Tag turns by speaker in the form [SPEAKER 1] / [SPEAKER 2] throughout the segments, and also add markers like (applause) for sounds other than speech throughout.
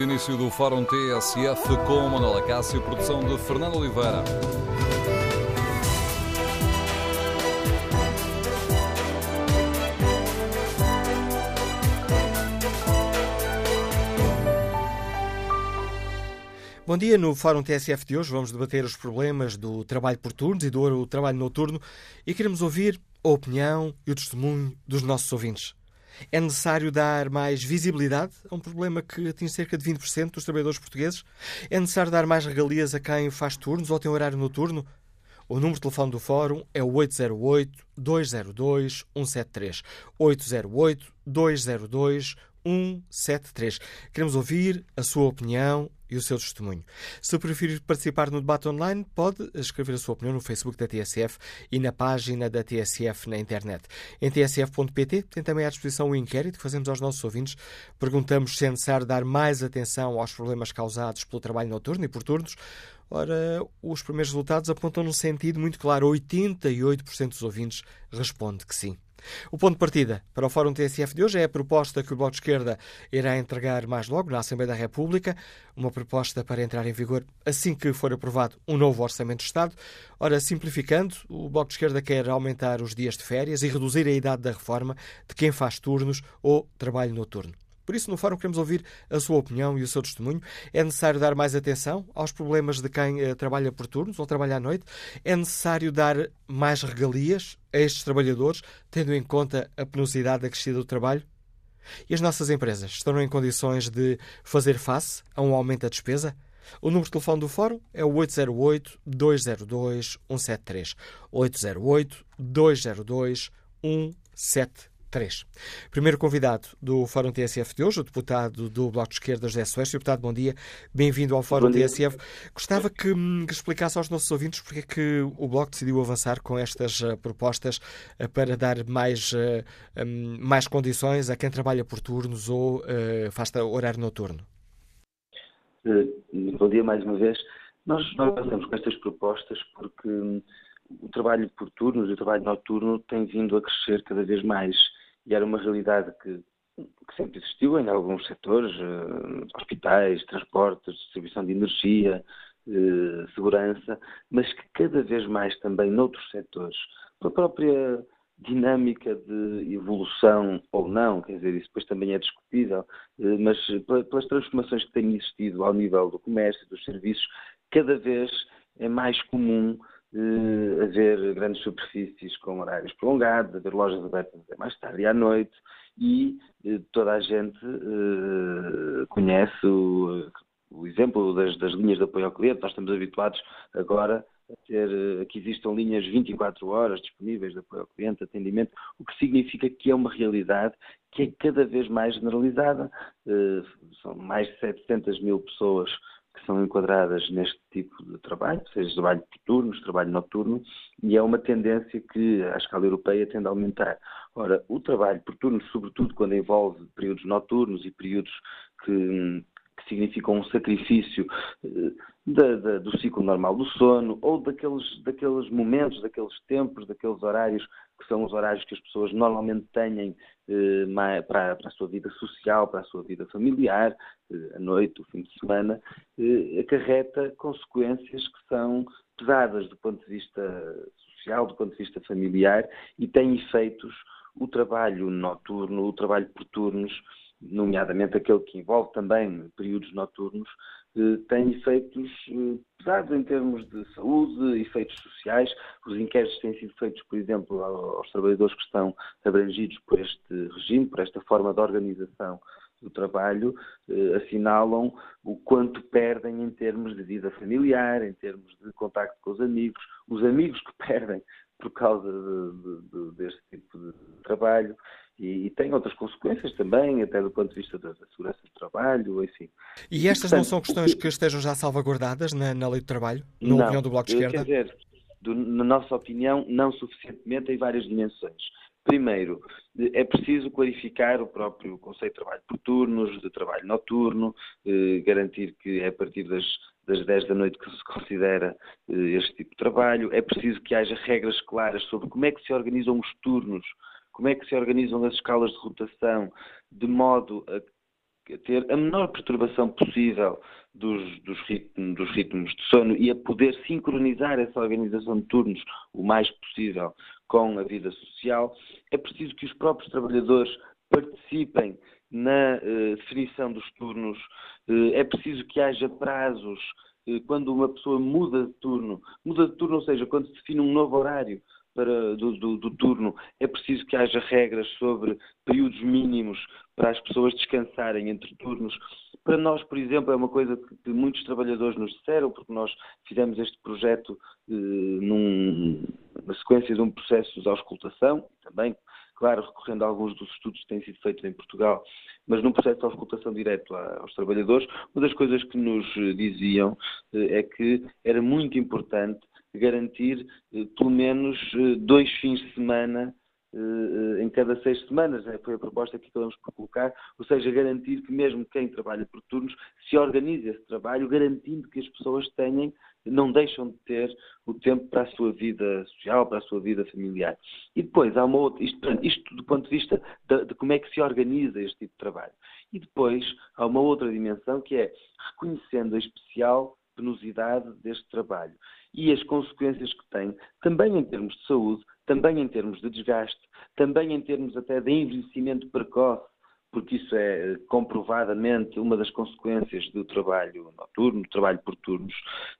[SPEAKER 1] Início do Fórum TSF com Manuela Cássio, produção de Fernando Oliveira.
[SPEAKER 2] Bom dia, no Fórum TSF de hoje vamos debater os problemas do trabalho por turnos e do trabalho noturno e queremos ouvir a opinião e o testemunho dos nossos ouvintes. É necessário dar mais visibilidade a um problema que atinge cerca de 20% dos trabalhadores portugueses? É necessário dar mais regalias a quem faz turnos ou tem horário noturno? O número de telefone do Fórum é o 808-202-173. 808-202-173. Queremos ouvir a sua opinião e o seu testemunho. Se preferir participar no debate online, pode escrever a sua opinião no Facebook da TSF e na página da TSF na internet. Em tsf.pt tem também à disposição o inquérito que fazemos aos nossos ouvintes. Perguntamos se é necessário dar mais atenção aos problemas causados pelo trabalho noturno e por turnos. Ora, os primeiros resultados apontam num sentido muito claro. 88% dos ouvintes responde que sim. O ponto de partida para o Fórum TSF de hoje é a proposta que o Bloco de Esquerda irá entregar mais logo na Assembleia da República, uma proposta para entrar em vigor assim que for aprovado um novo Orçamento de Estado. Ora, simplificando, o Bloco de Esquerda quer aumentar os dias de férias e reduzir a idade da reforma de quem faz turnos ou trabalho noturno. Por isso, no Fórum queremos ouvir a sua opinião e o seu testemunho. É necessário dar mais atenção aos problemas de quem uh, trabalha por turnos ou trabalha à noite? É necessário dar mais regalias a estes trabalhadores, tendo em conta a penosidade acrescida do trabalho? E as nossas empresas estão em condições de fazer face a um aumento da despesa? O número de telefone do Fórum é o 808-202-173. 808-202-173. 3. Primeiro convidado do Fórum TSF de hoje, o deputado do Bloco de Esquerda, José Soares. Deputado, bom dia. Bem-vindo ao Fórum TSF. Gostava que, que, explicasse aos nossos ouvintes porque é que o Bloco decidiu avançar com estas uh, propostas uh, para dar mais, uh, um, mais condições a quem trabalha por turnos ou faz horário noturno.
[SPEAKER 3] Bom dia mais uma vez. Nós, nós avançamos com estas propostas porque hum, o trabalho por turnos e o trabalho noturno tem vindo a crescer cada vez mais e era uma realidade que, que sempre existiu em alguns setores, uh, hospitais, transportes, distribuição de energia, uh, segurança, mas que cada vez mais também noutros setores, pela própria dinâmica de evolução ou não, quer dizer, isso depois também é discutível, uh, mas pelas transformações que têm existido ao nível do comércio, dos serviços, cada vez é mais comum uh, haver grandes superfícies com horários prolongados, haver lojas abertas até mais tarde e à noite, e uh, toda a gente uh, conhece o, o exemplo das, das, linhas de apoio ao cliente. Nós estamos habituados agora a ter que existam linhas 24 horas disponíveis de apoio ao cliente, atendimento, o que significa que é uma realidade que é cada vez mais generalizada. São mais de 700 mil pessoas que são enquadradas neste tipo de trabalho, seja trabalho por turnos, trabalho noturno, e é uma tendência que a escala europeia tende a aumentar. Ora, o trabalho por turnos, sobretudo quando envolve períodos noturnos e períodos que, que significam um sacrifício eh, do ciclo normal do sono ou daqueles, daqueles momentos, daqueles tempos, daqueles horários que são os horários que as pessoas normalmente têm eh, para, para, a sua vida social, para a sua vida familiar, eh, à noite, o fim de semana, eh, acarreta consequências que são pesadas do ponto de vista social, do ponto de vista familiar e tem efeitos o trabalho noturno, o trabalho por turnos, nomeadamente aquele que envolve também períodos noturnos, eh, tem efeitos eh, pesados em termos de saúde, efeitos sociais. Os inquéritos têm sido feitos, por exemplo, aos trabalhadores que estão abrangidos por este regime, por esta forma de organização do trabalho, eh, assinalam o quanto perdem em termos de vida familiar, em termos de contacto com os amigos, os amigos que (laughs) perdem por causa de, de, deste tipo de trabalho e, e, tem outras consequências também, até do ponto de vista da, da segurança do trabalho, enfim.
[SPEAKER 2] E estas Portanto, não são questões que estejam já salvaguardadas na, na lei do trabalho, na não, opinião do Bloco de Esquerda?
[SPEAKER 3] Quer dizer, do, na nossa opinião, não suficientemente em várias dimensões. Primeiro, é preciso clarificar o próprio conceito de trabalho por turnos, de trabalho noturno, eh, garantir que é a partir das, das 10 da noite que se considera eh, este tipo de trabalho. É preciso que haja regras claras sobre como é que se organizam os turnos como é que se organizam as escalas de rotação, de modo a ter a menor perturbação possível dos, dos, ritmos, dos, ritmos, de sono e a poder sincronizar essa organização de turnos o mais possível com a vida social, é preciso que os próprios trabalhadores participem na uh, definição dos turnos, uh, é preciso que haja prazos uh, quando uma pessoa muda de turno, muda de turno, ou seja, quando se define um novo horário para, do, do, do, turno, é preciso que haja regras sobre períodos mínimos para as pessoas descansarem entre turnos. Para nós, por exemplo, é uma coisa que muitos trabalhadores nos disseram, porque nós fizemos este projeto eh, num, na sequência de um processo de auscultação, também, claro, recorrendo a alguns dos estudos que têm sido feitos em Portugal, mas num processo de auscultação direto aos trabalhadores, uma das coisas que nos diziam eh, é que era muito importante garantir eh, pelo menos eh, dois fins de semana eh, em cada seis semanas, né? foi a proposta que acabamos por colocar, ou seja, garantir que mesmo quem trabalha por turnos se organize esse trabalho, garantindo que as pessoas tenham, não deixam de ter o tempo para a sua vida social, para a sua vida familiar. E depois há uma outra, isto, isto do ponto de vista de, de como é que se organiza este tipo de trabalho. E depois há uma outra dimensão que é reconhecendo a especial penosidade deste trabalho e as consequências que tem, também em termos de saúde, também em termos de desgaste, também em termos até de envelhecimento precoce, porque isso é comprovadamente uma das consequências do trabalho noturno, do trabalho por turnos,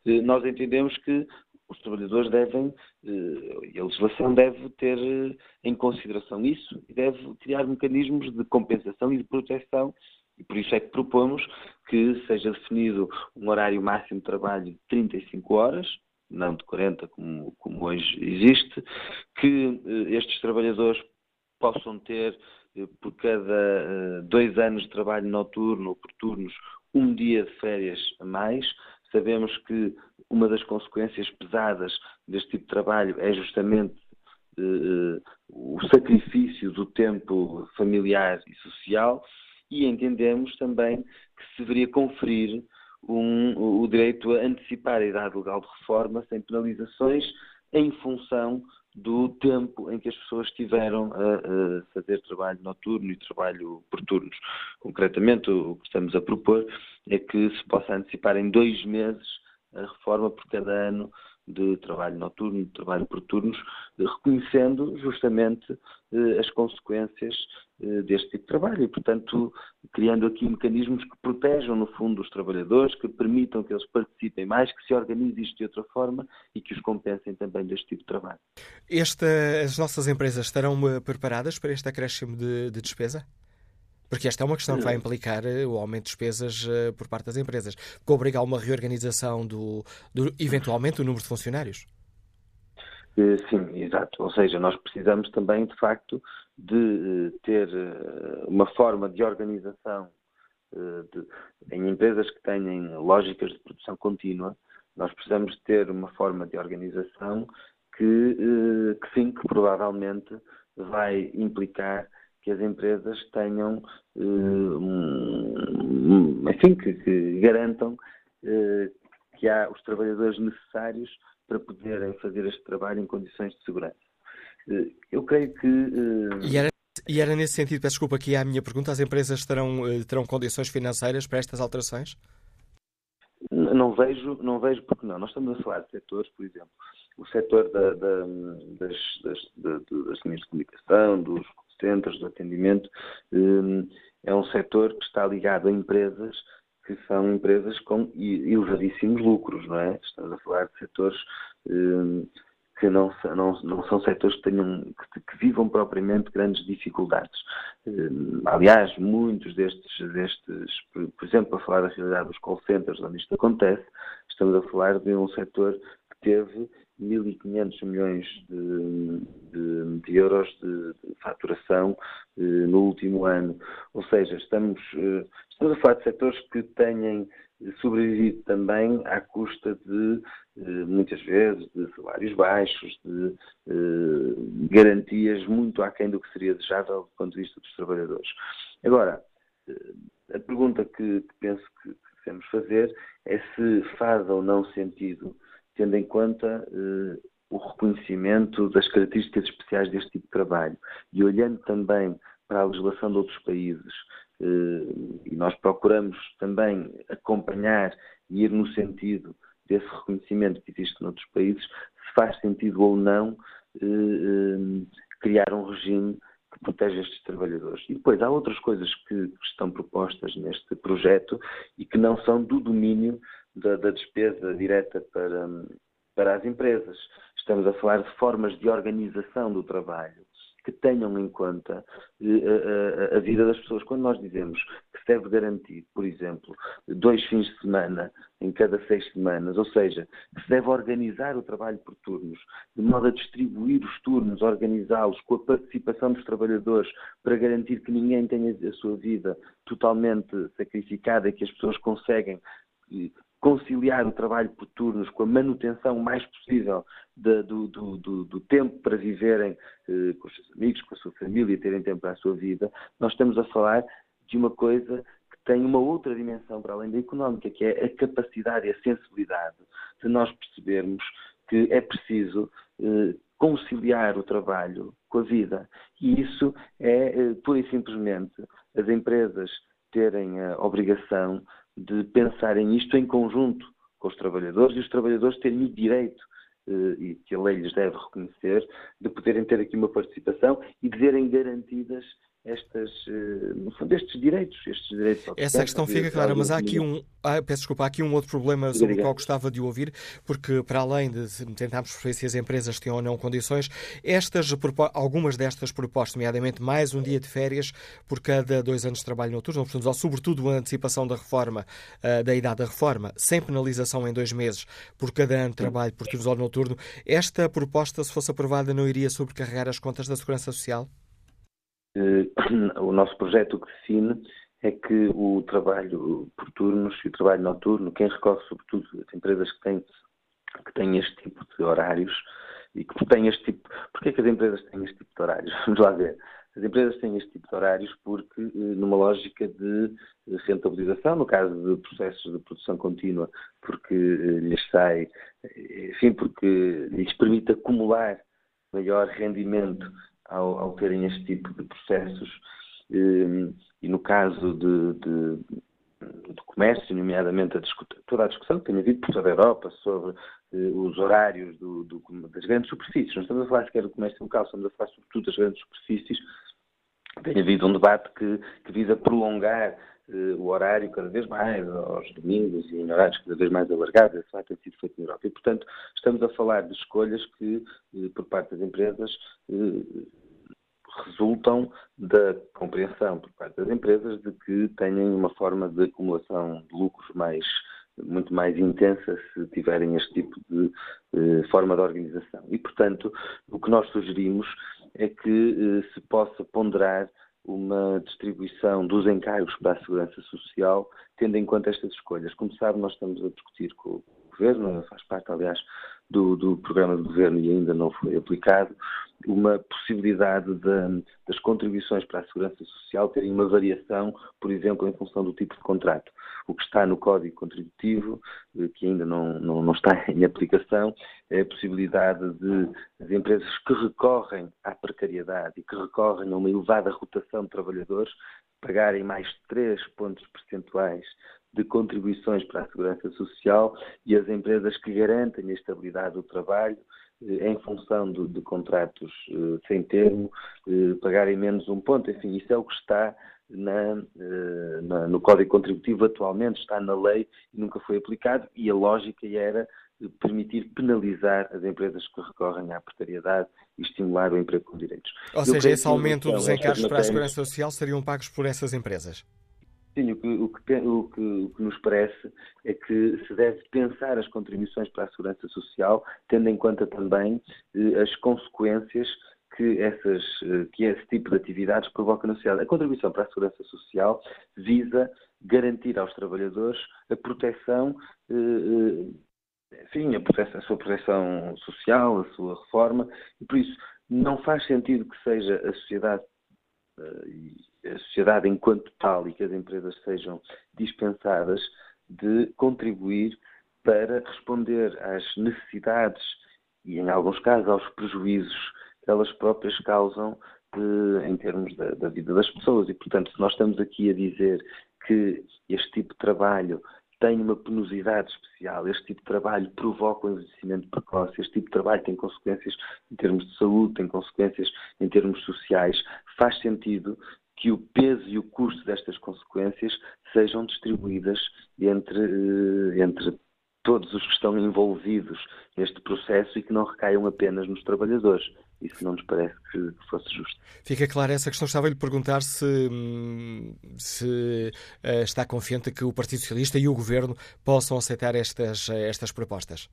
[SPEAKER 3] eh, nós entendemos que os trabalhadores devem, eh, a legislação deve ter eh, em consideração isso e deve criar mecanismos de compensação e de proteção e por isso é que propomos que seja definido um horário máximo de trabalho de 35 horas, não de 40 como, como hoje existe, que eh, estes trabalhadores possam ter eh, por cada eh, dois anos de trabalho noturno ou por turnos um dia de férias a mais. Sabemos que uma das consequências pesadas deste tipo de trabalho é justamente o sacrifício do tempo familiar e social e entendemos também que se deveria conferir um, o direito a antecipar a idade legal de reforma sem penalizações em função do tempo em que as pessoas tiveram a, a, fazer trabalho noturno e trabalho por turnos. Concretamente, o que estamos a propor é que se possa antecipar em dois meses a reforma por cada ano de trabalho noturno, de trabalho por turnos, reconhecendo justamente eh, as consequências eh, deste tipo de trabalho e, portanto, criando aqui mecanismos que protejam, no fundo, os trabalhadores, que permitam que eles participem mais, que se organize isto de outra forma e que os compensem também deste tipo de trabalho.
[SPEAKER 2] Esta, as nossas empresas estarão eh, preparadas para este acréscimo de, de despesa? Porque esta é uma questão que vai implicar eh, o aumento de despesas uh, por parte das empresas, que obriga a uma reorganização do, do eventualmente do número de funcionários.
[SPEAKER 3] Eh, sim, exato. Ou seja, nós precisamos também, de facto, de ter uma forma de organização de, em empresas que tenham lógicas de produção contínua. Nós precisamos de ter uma forma de organização que, que sim, que provavelmente vai implicar que as empresas tenham, um, enfim, que, que garantam uh, que há os trabalhadores necessários para poderem fazer este trabalho em condições de segurança. Uh, eu creio que.
[SPEAKER 2] E era, e, era, nesse sentido, peço desculpa aqui a minha pergunta, as empresas terão, terão condições financeiras para estas alterações?
[SPEAKER 3] Não vejo, não vejo porque não. Nós estamos a falar de setores, por exemplo, o setor da, da, das, das, das linhas de comunicação, dos centros de atendimento, hum, é um setor que está ligado a empresas que são empresas com elevadíssimos lucros, não é? Estamos a falar de setores hum, que não, não, não são setores que, tenham, que, que vivam propriamente grandes dificuldades. Hum, aliás, muitos destes, destes, por exemplo, a falar da realidade dos call centers, onde isto acontece, estamos a falar de um setor que teve 1.500 milhões de, de, de euros de, de faturação eh, no último ano. Ou seja, estamos, eh, estamos a falar de setores que têm sobrevivido também à custa de, eh, muitas vezes, de salários baixos, de garantias muito aquém do que seria desejável do ponto de vista dos trabalhadores. Agora, a pergunta que, que penso que, que devemos fazer é se faz ou não sentido tendo em conta eh, o reconhecimento das características especiais deste tipo de trabalho e olhando também para a legislação de outros países e nós procuramos também acompanhar e ir no sentido desse reconhecimento que existe noutros países, se faz sentido ou não criar um regime que protege estes trabalhadores. E depois há outras coisas que estão propostas neste projeto e que não são do domínio da, da despesa direta para, para as empresas. Estamos a falar de formas de organização do trabalho que tenham em conta a, a, vida das pessoas. Quando nós dizemos que se deve garantir, por exemplo, dois fins de semana em cada seis semanas, ou seja, que se deve organizar o trabalho por turnos, de modo a distribuir os turnos, organizá-los com a participação dos trabalhadores para garantir que ninguém tenha a sua vida totalmente sacrificada e que as pessoas conseguem conciliar o trabalho por turnos com a manutenção mais possível de, do, do, do, do, tempo para viverem eh, com os seus amigos, com a sua família, terem tempo para a sua vida, nós estamos a falar de uma coisa que tem uma outra dimensão para além da económica, que é a capacidade e a sensibilidade de nós percebermos que é preciso eh, conciliar o trabalho com a vida. E isso é, eh, pura e simplesmente, as empresas terem a obrigação de pensarem isto em conjunto com os trabalhadores e os trabalhadores terem o direito eh, e que a lei lhes deve reconhecer, de poderem ter aqui uma participação e de verem garantidas estas, eh, no fundo, estes direitos. Estes direitos
[SPEAKER 2] Essa questão fica clara, mas há aqui um, ah, peço desculpa, há aqui um outro problema sobre o qual gostava de ouvir, porque para além de tentarmos perceber se as empresas têm ou não condições, estas, algumas destas propostas, nomeadamente mais um dia de férias por cada dois anos de trabalho noturno, portanto, ou sobretudo a antecipação da reforma, uh, da idade da reforma, sem penalização em dois meses por cada ano de trabalho por turnos ou noturno, esta proposta, se fosse aprovada, não iria sobrecarregar as contas da Segurança Social?
[SPEAKER 3] Eh, (clears throat) o nosso projeto o que define é que o trabalho por turnos e o trabalho noturno, quem recorre sobretudo as empresas que têm, que têm este tipo de horários e que têm este tipo. Porquê que as empresas têm este tipo de horários? (laughs) Vamos lá ver. As empresas têm este tipo de horários porque, eh, numa lógica de rentabilização, no caso de processos de produção contínua, porque eh, lhes sai, enfim, porque lhes permite acumular maior rendimento ao, ao terem este tipo de processos. Ehm, e no caso de, de do comércio, nomeadamente a toda a discussão que tem havido por toda a Europa sobre eh, os horários do, do, das grandes superfícies. Não estamos a falar sequer do comércio local, estamos a falar sobretudo das grandes superfícies. Tem havido um debate que, que visa prolongar o horário cada vez mais, aos domingos e em horários cada vez mais alargados, esse vai ter sido feito na Europa. E, portanto, estamos a falar de escolhas que, eh, por parte das empresas, eh, resultam da compreensão por parte das empresas de que têm uma forma de acumulação de lucros mais muito mais intensa se tiverem este tipo de forma de organização. E, portanto, o que nós sugerimos é que se possa ponderar uma distribuição dos encargos para a segurança social, tendo em conta estas escolhas. Como sabe, nós estamos a discutir com o Governo, faz parte, aliás, do, do programa de Governo e ainda não foi aplicado, uma possibilidade de, das contribuições para a segurança social terem uma variação, por exemplo, em função do tipo de contrato. O que está no Código Contributivo, eh, que ainda não, não, não está (laughs) em aplicação, é a possibilidade de as empresas que recorrem à precariedade e que recorrem a uma elevada rotação de trabalhadores pagarem mais 3 pontos percentuais de contribuições para a segurança social e as empresas que garantem a estabilidade do trabalho eh, em função de, de contratos eh, sem termo, eh, pagarem menos um ponto. Enfim, isso é o que está na, na, no Código Contributivo atualmente, está na lei e nunca foi aplicado, e a lógica era permitir penalizar as empresas que recorrem à precariedade e estimular o emprego com direitos.
[SPEAKER 2] Ou seja, esse aumento dos encargos para a Segurança Social seriam pagos por essas empresas?
[SPEAKER 3] Sim, o que, o, que, o, que, o que, nos parece é que se deve pensar as contribuições para a segurança social, tendo em conta também eh, as consequências que, essas, eh, que esse tipo de atividades provocam na sociedade. A contribuição para a segurança social visa garantir aos trabalhadores a proteção, eh, eh enfim, a, proteção, a sua proteção social, a sua reforma, e por isso não faz sentido que seja a sociedade eh, a sociedade enquanto tal e que as empresas sejam dispensadas de contribuir para responder às necessidades e, em alguns casos, aos prejuízos que elas próprias causam em termos da, da, vida das pessoas. E, portanto, se nós estamos aqui a dizer que este tipo de trabalho tem uma penosidade especial, este tipo de trabalho provoca um envelhecimento precoce, este tipo de trabalho tem consequências em termos de saúde, tem consequências em termos sociais, faz sentido que o peso e o custo destas consequências sejam distribuídas entre, eh, entre todos os que estão envolvidos neste processo e que não recaiam apenas nos trabalhadores. Isso não nos parece que fosse justo.
[SPEAKER 2] Fica clara essa questão. Estava-lhe perguntar se, se uh, está confiante que o Partido Socialista e o Governo possam aceitar estas, estas propostas.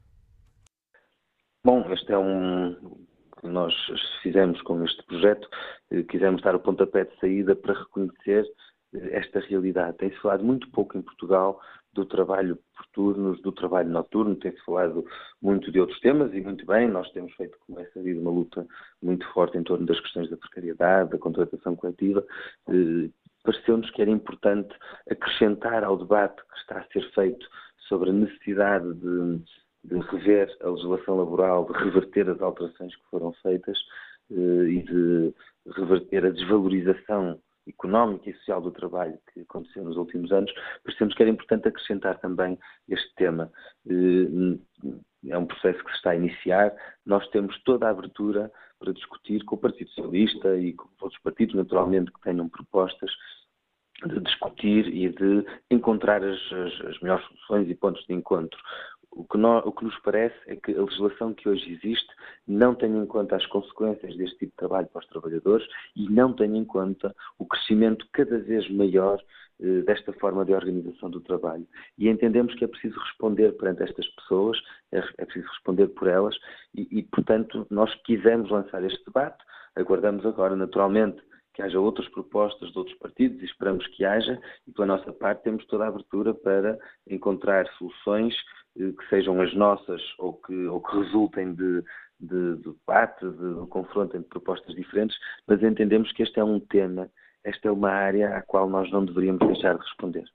[SPEAKER 3] Bom, este é um. Nós fizemos com este projeto, eh, quisemos dar o pontapé de saída para reconhecer eh, esta realidade. Tem-se falado muito pouco em Portugal do trabalho por turnos, do trabalho noturno, tem-se falado muito de outros temas e muito bem, nós temos feito, como é sabido, uma luta muito forte em torno das questões da precariedade, da contratação coletiva. Eh, Pareceu-nos que era importante acrescentar ao debate que está a ser feito sobre a necessidade de, de rever a legislação laboral, de reverter as alterações que foram feitas eh, e de reverter a desvalorização económica e social do trabalho que aconteceu nos últimos anos, percebemos que era importante acrescentar também este tema. Eh, é um processo que se está a iniciar. Nós temos toda a abertura para discutir com o Partido Socialista e com outros partidos, naturalmente, que tenham propostas de discutir e de encontrar as, as, as melhores soluções e pontos de encontro. O que, nós, o que, nos parece é que a legislação que hoje existe não tem em conta as consequências deste tipo de trabalho para os trabalhadores e não tem em conta o crescimento cada vez maior eh, desta forma de organização do trabalho. E entendemos que é preciso responder perante estas pessoas, é, é preciso responder por elas e, e, portanto, nós quisemos lançar este debate. Aguardamos agora, naturalmente, que haja outras propostas de outros partidos e esperamos que haja, e pela nossa parte temos toda a abertura para encontrar soluções eh, que sejam as nossas ou que, ou que resultem de, de, de debate, de, de confronto entre propostas diferentes, mas entendemos que este é um tema, esta é uma área à qual nós não deveríamos deixar de responder.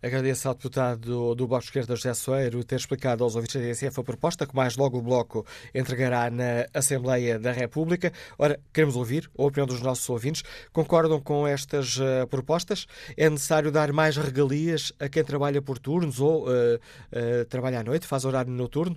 [SPEAKER 2] Agradeço ao deputado do Bloco de Esquerda, José Soeiro, ter explicado aos ouvintes da TSF a proposta que mais logo o Bloco entregará na Assembleia da República. Ora, queremos ouvir a opinião dos nossos ouvintes. Concordam com estas uh, propostas? É necessário dar mais regalias a quem trabalha por turnos ou uh, uh, trabalha à noite, faz horário noturno?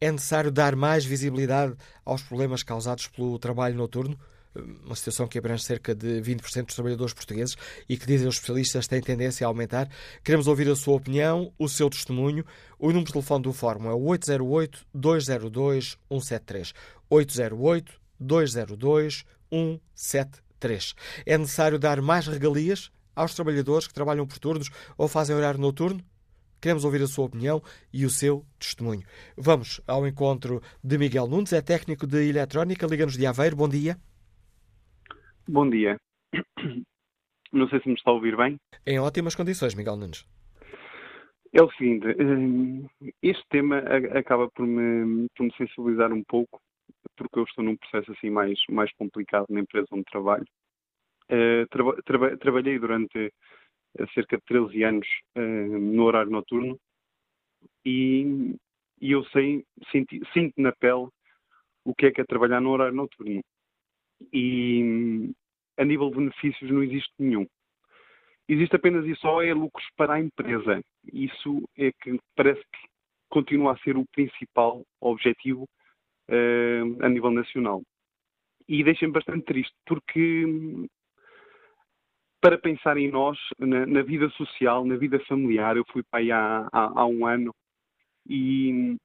[SPEAKER 2] É necessário dar mais visibilidade aos problemas causados pelo trabalho noturno? Uma situação que abrange cerca de 20% dos trabalhadores portugueses e que, dizem os especialistas, tem tendência a aumentar. Queremos ouvir a sua opinião, o seu testemunho. O número de telefone do Fórum é 808-202-173. 808-202-173. É necessário dar mais regalias aos trabalhadores que trabalham por turnos ou fazem horário noturno? Queremos ouvir a sua opinião e o seu testemunho. Vamos ao encontro de Miguel Nunes, é técnico de eletrónica, liga-nos de Aveiro. Bom dia.
[SPEAKER 4] Bom dia. Não sei se me está a ouvir bem.
[SPEAKER 2] Em ótimas condições, Miguel Nunes.
[SPEAKER 4] É o seguinte, eh, este tema acaba por me, por me sensibilizar um pouco, porque eu estou num processo assim mais, mais complicado na empresa onde trabalho. Eh, traba, traba, trabalhei durante eh, cerca de 13 anos no horário noturno e, e eu sei, sinto, sinto na pele o que é que é trabalhar no horário noturno e a nível de benefícios não existe nenhum. Existe apenas e só é lucros para a empresa. Isso é que parece que continua a ser o principal objetivo uh, a nível nacional. E deixa-me bastante triste, porque para pensar em nós, na, na, vida social, na vida familiar, eu fui pai há, há, há um ano e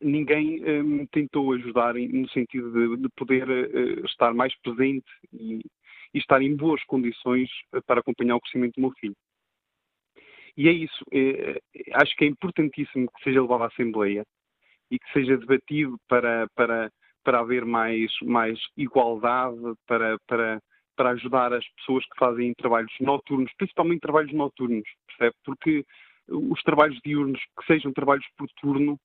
[SPEAKER 4] ninguém um, tentou ajudar no sentido de, de poder uh, estar mais presente e, e, estar em boas condições eh, para acompanhar o crescimento do meu filho. E é isso. Acho que é importantíssimo que seja levado à Assembleia e que seja debatido para, para, para haver mais, mais igualdade, para, para, para ajudar as pessoas que fazem trabalhos noturnos, principalmente trabalhos noturnos, percebe? Porque os trabalhos diurnos, que sejam trabalhos por turno,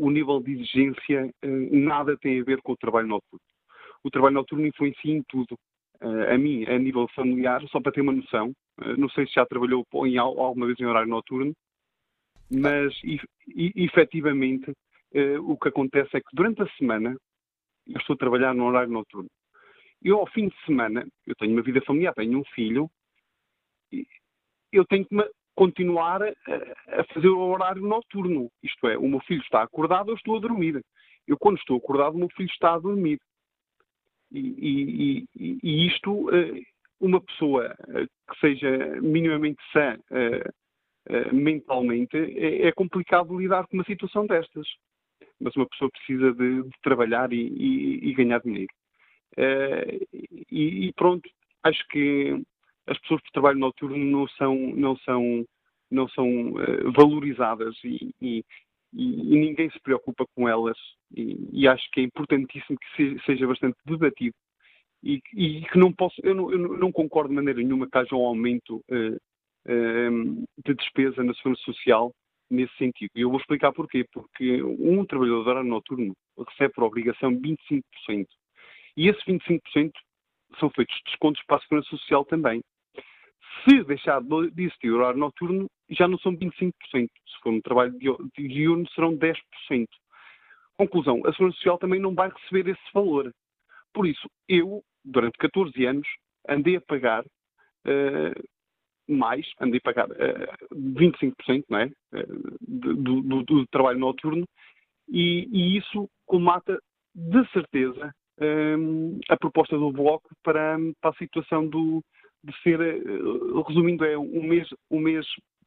[SPEAKER 4] o nível de exigência uh, nada tem a ver com o trabalho noturno. O trabalho noturno influencia em tudo. Uh, a mim, a nível familiar, só para ter uma noção, não sei se já trabalhou em, alguma vez em horário noturno, mas e, e, efetivamente o que acontece é que durante a semana eu estou a trabalhar no horário noturno. eu ao fim de semana, eu tenho uma vida familiar, tenho um filho, eu tenho que continuar a, fazer o horário noturno. Isto é, o meu filho está acordado, eu estou a dormir. Eu, quando estou acordado, o meu filho está a dormir. E, e, e isto, eh, uma pessoa eh, que seja minimamente sã eh, mentalmente, é, é complicado lidar com uma situação destas. Mas uma pessoa precisa de, de trabalhar e, e, ganhar dinheiro. E, pronto, acho que as pessoas que trabalham noturno não são, não são, não são valorizadas e, e, e, ninguém se preocupa com elas e, e, acho que é importantíssimo que seja bastante debatido e, e que não posso, eu não, eu não, concordo de maneira nenhuma que haja um aumento uh, uh, de despesa na segurança social nesse sentido. E eu vou explicar porquê. Porque um trabalhador noturno recebe por obrigação 25%. E esses 25% são feitos descontos para a segurança social também. Se deixar de existir o horário noturno, já não são 25%. Se for um trabalho diurno, serão 10%. Conclusão, a Segurança Social também não vai receber esse valor. Por isso, eu, durante 14 anos, andei a pagar uh, mais, andei a pagar uh, eh, 25%, não é? Uh, do, do, do, trabalho noturno, e, e, isso colmata de certeza a proposta do Bloco para, para a situação do, de ser, resumindo, é um mês, um mês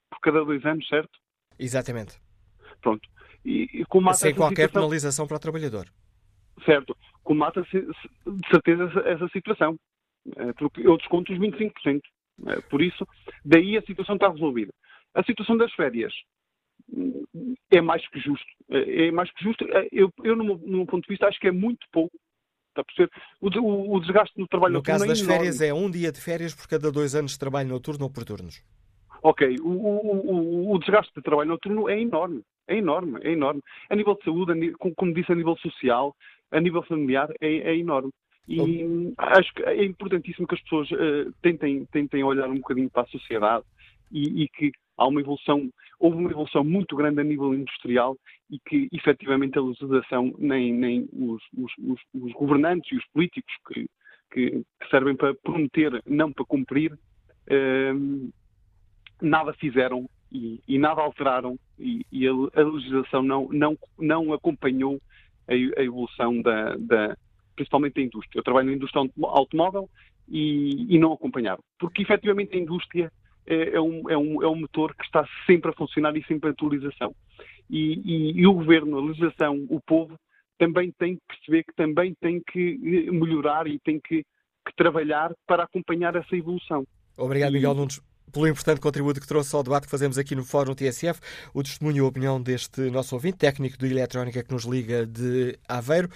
[SPEAKER 4] por cada dois anos, certo?
[SPEAKER 2] Exatamente.
[SPEAKER 4] Pronto.
[SPEAKER 2] E, e combate Sem qualquer penalização para o trabalhador.
[SPEAKER 4] Certo. Combate-se de certeza essa, situação. É, porque eu desconto os 25%. É, por isso, daí a situação está resolvida. A situação das férias é mais que justo. É, mais que justo. Eu, eu no, meu, no meu ponto de vista, acho que é muito pouco Está a perceber? O, o, desgaste no trabalho
[SPEAKER 2] no
[SPEAKER 4] noturno.
[SPEAKER 2] No caso das férias, é um dia de férias por cada dois anos de trabalho noturno ou por turnos?
[SPEAKER 4] Ok, o, o, o, desgaste de trabalho noturno é enorme, é enorme, é enorme. A nível de saúde, como disse, a nível social, a nível familiar, é, é enorme. E acho que é importantíssimo que as pessoas uh, tentem, tentem olhar um bocadinho para a sociedade e, e, que há uma evolução, houve uma evolução muito grande a nível industrial e que efetivamente a legislação, nem, nem os, os, os, os governantes e os políticos que, que, servem para prometer, não para cumprir, uh, nada fizeram e, e nada alteraram e, e a, a, legislação não, não, não acompanhou a, a evolução da, da, principalmente da indústria. Eu trabalho na indústria automóvel e, e não acompanharam. Porque efetivamente a indústria é, é, um, é, um, é um motor que está sempre a funcionar e sempre a atualização. E, e, e, o governo, a legislação, o povo, também tem que perceber que também tem que melhorar e tem que, que trabalhar para acompanhar essa evolução.
[SPEAKER 2] Obrigado, Miguel Nunes pelo importante contributo que trouxe ao debate que fazemos aqui no Fórum TSF, o testemunho e a opinião deste nosso ouvinte, técnico de eletrónica que nos liga de Aveiro.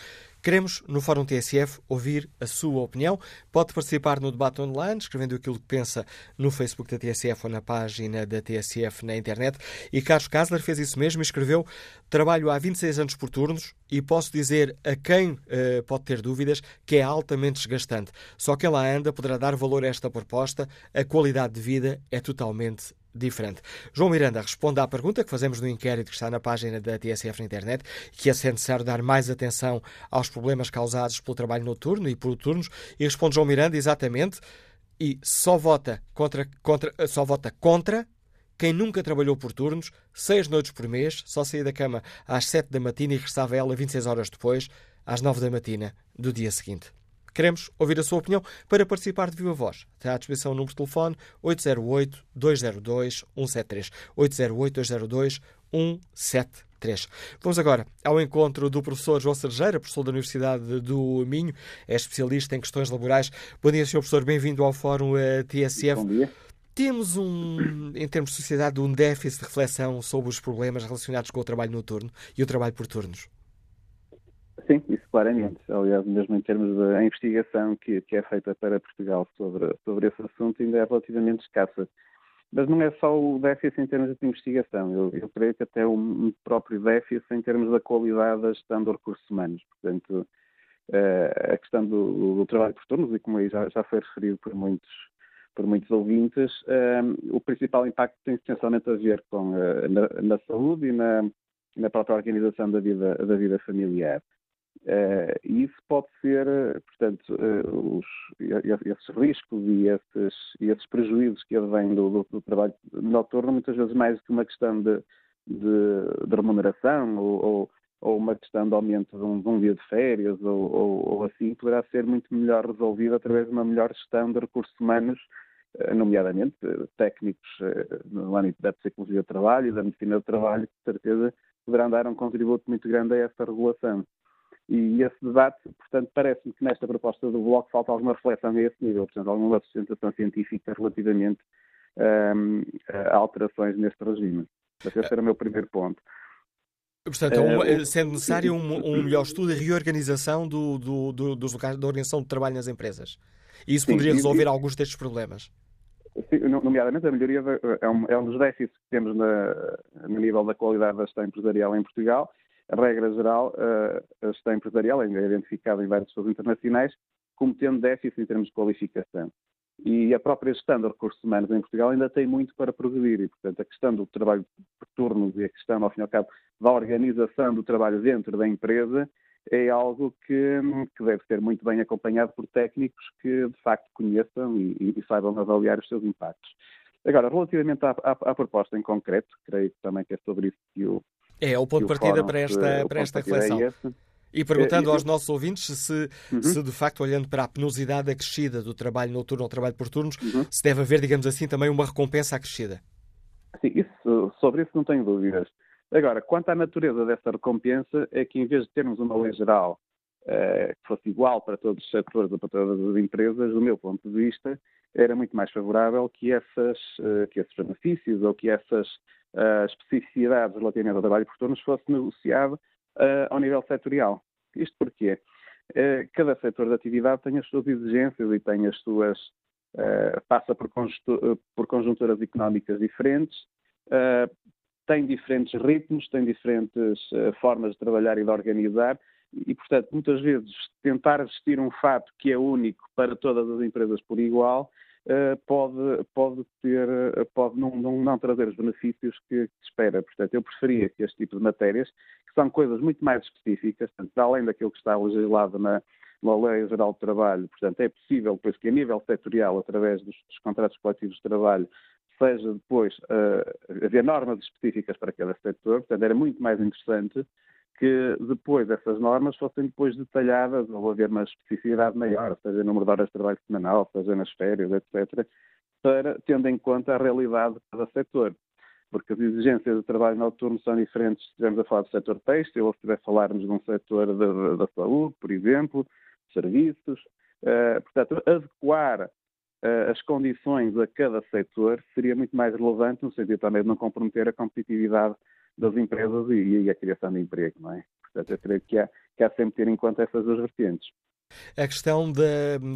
[SPEAKER 2] Queremos, no Fórum TSF, ouvir a sua opinião. Pode participar no debate online, escrevendo aquilo que pensa no Facebook da TSF ou na página da TSF na internet. E Carlos Kasler fez isso mesmo e escreveu: Trabalho há 26 anos por turnos e posso dizer a quem uh, pode ter dúvidas que é altamente desgastante. Só quem lá anda poderá dar valor a esta proposta. A qualidade de vida é totalmente diferente. João Miranda responde à pergunta que fazemos no inquérito que está na página da TSF na internet, que é se é necessário dar mais atenção aos problemas causados pelo trabalho noturno e por turnos, e responde João Miranda exatamente, e só vota contra, contra, só vota contra quem nunca trabalhou por turnos, seis noites por mês, só saía da cama às sete da matina e regressava ela 26 horas depois, às nove da matina do dia seguinte. Queremos ouvir a sua opinião para participar de viva voz. Está à disposição o número de telefone 808-202-173. 808-202-173. Vamos agora ao encontro do professor João Sergeira, professor da Universidade do Minho, é especialista em questões laborais. Bom dia, senhor professor, bem-vindo ao Fórum eh, TSF.
[SPEAKER 5] Bom dia.
[SPEAKER 2] Temos, um, em termos de sociedade, um déficit de reflexão sobre os problemas relacionados com o trabalho noturno e o trabalho por turnos.
[SPEAKER 5] Sim, isso claramente. Aliás, mesmo em termos da investigação que, que, é feita para Portugal sobre, sobre esse assunto, ainda é relativamente escassa. Mas não é só o déficit em termos de investigação. Eu, eu creio que até um próprio déficit em termos da qualidade da gestão de recursos humanos. Portanto, uh, a questão do, do, trabalho por turnos, e como aí já, já foi referido por muitos, por muitos ouvintes, uh, o principal impacto tem essencialmente a ver com uh, na, na, saúde e na, na própria organização da vida, da vida familiar. E isso pode ser, portanto, os, esses riscos e esses, esses prejuízos que advêm do, do, do, trabalho noturno, muitas vezes mais do que uma questão de, de, de remuneração ou, ou, ou, uma questão de aumento de um, de um dia de férias ou, ou, assim, poderá ser muito melhor resolvido através de uma melhor gestão de recursos humanos eh, nomeadamente eh, técnicos eh, no âmbito da psicologia do trabalho e da medicina do trabalho, com certeza poderão dar um contributo muito grande a essa regulação. E esse debate, portanto, parece-me que nesta proposta do Bloco falta alguma reflexão a esse nível, portanto, alguma sustentação científica relativamente um, a alterações neste regime. Esse era o meu primeiro ponto.
[SPEAKER 2] Portanto, é um, sendo necessário um, um, melhor estudo e reorganização do, do, do, dos locais da organização de trabalho nas empresas. E isso poderia resolver sim, alguns destes problemas.
[SPEAKER 5] Sim, nomeadamente, a melhoria é, um, é um dos déficits que temos na, no nível da qualidade da gestão empresarial em Portugal. Regra geral, a gestão empresarial é identificada em vários estudos internacionais como tendo déficit em termos de qualificação. E a própria gestão de recursos humanos em Portugal ainda tem muito para progredir e, portanto, a questão do trabalho por turnos e a questão, ao fim e ao cabo, da organização do trabalho dentro da empresa é algo que, que deve ser muito bem acompanhado por técnicos que, de facto, conheçam e, e saibam avaliar os seus impactos. Agora, relativamente à, à, à, proposta em concreto, creio também que é sobre isso que o.
[SPEAKER 2] É, o ponto de partida para esta, para esta é reflexão. É e perguntando é, aos nossos ouvintes se, uhum. se, de facto, olhando para a penosidade acrescida do trabalho noturno ou trabalho por turnos, uhum. se deve haver, digamos assim, também uma recompensa acrescida.
[SPEAKER 5] Sim, isso, sobre isso não tenho dúvidas. Agora, quanto à natureza dessa recompensa, é que em vez de termos uma lei geral que fosse igual para todos os setores ou para todas as empresas, do meu ponto de vista, era muito mais favorável que, essas, eh, que esses benefícios ou que essas uh, especificidades relativamente ao trabalho por turnos fosse negociado ao nível setorial. Isto porquê? Cada setor de atividade tem as suas exigências e tem as suas. passa por, conjunturas económicas diferentes, tem diferentes ritmos, tem diferentes formas de trabalhar e de organizar, e, portanto, muitas vezes tentar gestir um fato que é único para todas as empresas por igual uh, pode, pode, ter, uh, pode não, não, não, trazer os benefícios que, espera. Portanto, eu preferia que este tipo de matérias, que são coisas muito mais específicas, portanto, além daquilo que está legislado na, na Lei Geral do Trabalho, portanto, é possível, pois que a nível setorial, através dos, dos contratos coletivos de trabalho, seja depois uh, haver normas específicas para cada setor, portanto era muito mais interessante que depois essas normas fossem depois detalhadas ou haver uma especificidade maior, seja no número de horas de trabalho semanal, seja nas férias, etc., para, tendo em conta a realidade de cada setor. Porque as exigências de trabalho noturno são diferentes se estivermos a falar do setor têxtil ou se estiver a falarmos de um setor da saúde, por exemplo, serviços. Uh, portanto, adequar uh, as condições a cada setor seria muito mais relevante, no sentido também de não comprometer a competitividade das empresas e, e a criação de emprego, não é? Portanto, eu creio que há, que há sempre ter em conta essas duas vertentes.
[SPEAKER 2] A questão de,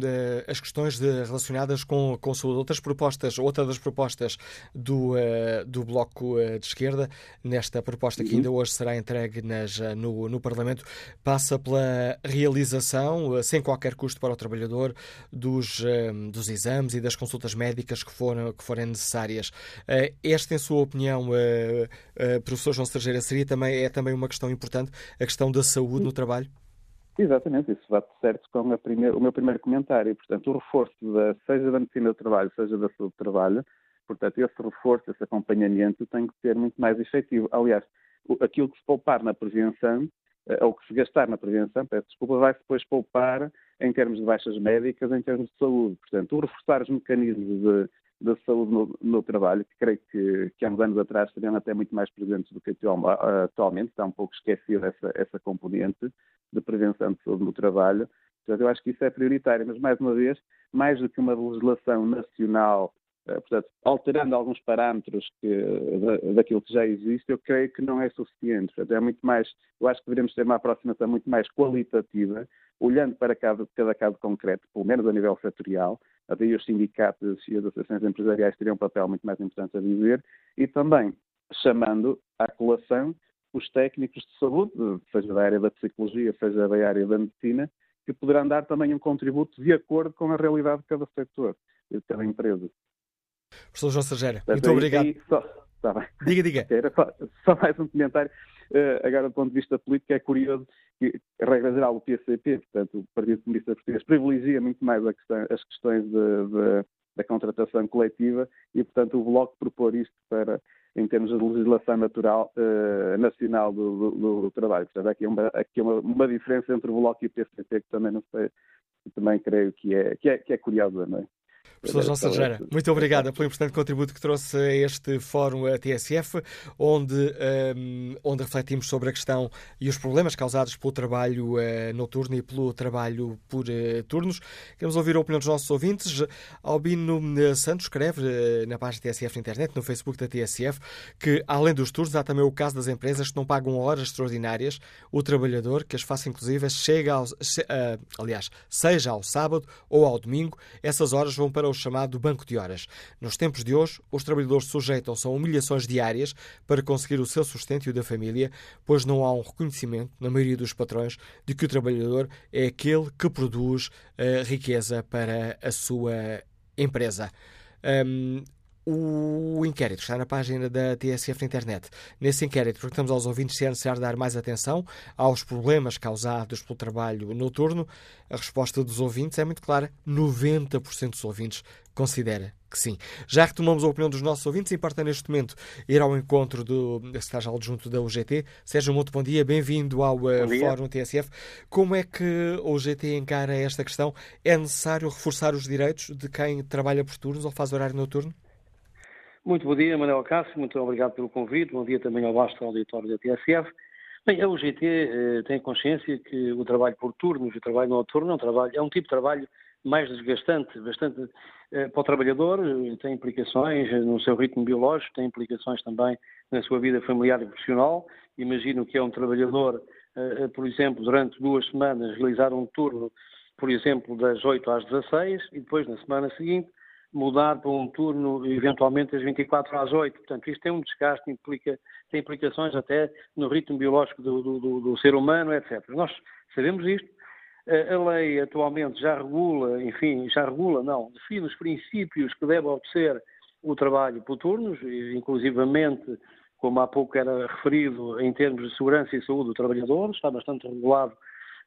[SPEAKER 2] de, as questões de, relacionadas com, com saúde. Outras propostas, outra das propostas do, uh, do Bloco uh, de Esquerda, nesta proposta que uhum. ainda hoje será entregue nas, uh, no, no Parlamento, passa pela realização, sem qualquer custo para o trabalhador, dos, dos exames e das consultas médicas que, foram, que forem necessárias. esta, em sua opinião, professor João Sergeira, seria também, é também uma questão importante, a questão da saúde no trabalho?
[SPEAKER 5] Exatamente, isso vai certo com o meu primeiro comentário. Portanto, o reforço, da, seja da medicina do trabalho, seja da saúde do trabalho, portanto, esse reforço, esse acompanhamento tem que ser muito mais efetivo. Aliás, aquilo que se poupar na prevenção, eh, ou que se gastar na prevenção, peço desculpa, vai-se depois poupar em termos de baixas médicas, em termos de saúde. Portanto, o reforçar os mecanismos de saúde no, no, trabalho, que creio que, que há uns anos atrás seriam até muito mais presentes do que atualmente, está um pouco esquecida essa, essa componente, de prevenção de saúde no trabalho. Portanto, eu acho que isso é prioritário, mas mais uma vez, mais do que uma legislação nacional, eh, portanto, alterando alguns parâmetros que, daquilo que já existe, eu creio que não é suficiente. Portanto, é muito mais, eu acho que deveríamos ter uma aproximação muito mais qualitativa, olhando para cada, cada caso concreto, pelo menos a nível setorial, até os sindicatos e as associações empresariais teriam um papel muito mais importante a dizer, e também chamando à colação os técnicos de saúde, seja da área da psicologia, seja da área da medicina, que poderão dar também um contributo de acordo com a realidade de cada setor e de cada empresa.
[SPEAKER 2] Professor João Sergeira, muito aí, obrigado. Aí,
[SPEAKER 5] só, tá bem.
[SPEAKER 2] Diga, diga.
[SPEAKER 5] Era só, só mais um comentário. Uh, agora, do ponto de vista político, é curioso que, a regra geral, o PCP, portanto, o Partido Comunista Português, privilegia muito mais questão, as questões de, de, da contratação coletiva e, portanto, o Bloco propor isto para, em termos de legislação natural, uh, nacional do, do, do, trabalho. Portanto, aqui, uma, aqui uma, uma diferença entre o Bloco e o PCP que também não sei, também creio que é, que é, que é curiosa, não é?
[SPEAKER 2] Professor João Sergeira, muito obrigado pelo importante contributo que trouxe a este fórum a TSF, onde, um, onde refletimos sobre a questão e os problemas causados pelo trabalho uh, noturno e pelo trabalho por uh, turnos. Queremos ouvir a opinião dos nossos ouvintes. Albino eh, Santos escreve uh, na página TSF na internet, no Facebook da TSF, que além dos turnos há também o caso das empresas que não pagam horas extraordinárias. O trabalhador, que as faça inclusive, chega ao, aliás, seja ao sábado ou ao domingo, essas horas vão para o chamado banco de horas. Nos tempos de hoje, os trabalhadores sujeitam-se a humilhações diárias para conseguir o seu sustento e o da família, pois não há um reconhecimento, na maioria dos patrões, de que o trabalhador é aquele que produz a riqueza para a sua empresa. Um, o inquérito está na página da TSF na internet. Nesse inquérito, perguntamos aos ouvintes se é necessário dar mais atenção aos problemas causados pelo trabalho noturno. A resposta dos ouvintes é muito clara: 90% dos ouvintes considera que sim. Já retomamos a opinião dos nossos ouvintes. Importa neste momento ir ao encontro do secretário adjunto da UGT. Sérgio, muito bom dia. Bem-vindo ao uh, Fórum TSF. Como é que o UGT encara esta questão? É necessário reforçar os direitos de quem trabalha por turnos ou faz horário noturno?
[SPEAKER 6] Muito bom dia, Manuel Cássio, muito obrigado pelo convite. Bom dia também ao vasto auditório da TSF. Bem, a UGT eh, tem consciência que o trabalho por turnos, o trabalho noturno, é um, trabalho, é um tipo de trabalho mais desgastante, bastante eh, para o trabalhador, eh, tem implicações no seu ritmo biológico, tem implicações também na sua vida familiar e profissional. Imagino que é um trabalhador, eh, por exemplo, durante duas semanas realizar um turno, por exemplo, das 8 às 16 e depois na semana seguinte mudar para um turno eventualmente das 24 às 8. Portanto, isto tem um desgaste, implica, tem implicações até no ritmo biológico do, do, do ser humano, etc. Nós sabemos isto. A lei atualmente já regula, enfim, já regula, não, define os princípios que deve obedecer o trabalho por turnos, inclusivamente, como há pouco era referido, em termos de segurança e saúde do trabalhador, está bastante regulado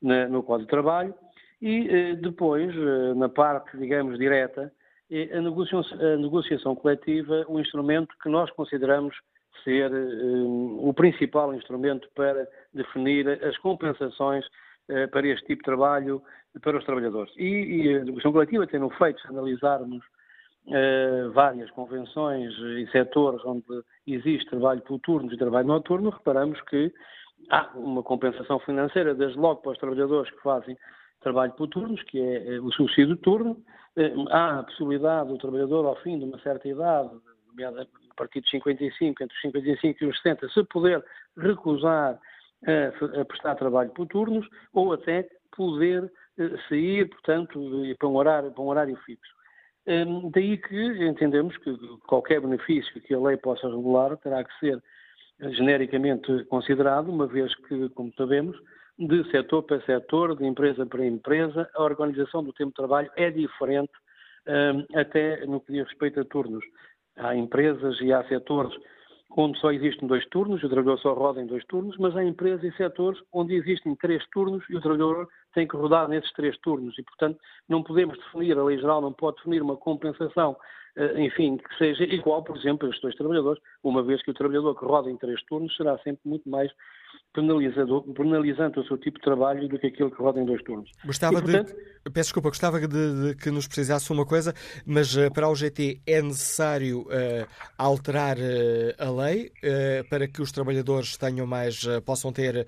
[SPEAKER 6] no Código de Trabalho. E eh, depois, eh, na parte, digamos, direta, a negociação, a negociação coletiva o instrumento que nós consideramos ser um, o principal instrumento para definir as compensações uh, para este tipo de trabalho para os trabalhadores. E, e a negociação coletiva, tendo feito analisarmos uh, várias convenções e setores onde existe trabalho por turnos e trabalho noturno, reparamos que há uma compensação financeira, desde logo para os trabalhadores que fazem trabalho por turnos, que é o subsídio de turno, eh, há a possibilidade do trabalhador, ao fim de uma certa idade, a partir de 55, entre os 55 e os 60, se poder recusar a, a prestar trabalho por turnos ou até poder eh, sair, portanto, para um horário, para um horário fixo. Hum, daí que entendemos que qualquer benefício que a lei possa regular terá que ser genericamente considerado, uma vez que, como sabemos, de setor para setor, de empresa para empresa, a organização do tempo de trabalho é diferente, um, até no que diz respeito a turnos. Há empresas e há setores onde só existem dois turnos, o trabalhador só roda em dois turnos, mas há empresas e setores onde existem três turnos e o trabalhador tem que rodar nesses três turnos. E, portanto, não podemos definir, a lei geral não pode definir uma compensação, eh, enfim, que seja igual, por exemplo, a estes dois trabalhadores, uma vez que o trabalhador que roda em três turnos será sempre muito mais penalizador, penalizante o seu tipo de trabalho do que aquele que roda em dois turnos.
[SPEAKER 2] Gostava e, portanto, de, peço desculpa, gostava de, de, que nos precisasse uma coisa, mas uh, para o GT é necessário uh, alterar uh, a lei para que os trabalhadores tenham mais, possam ter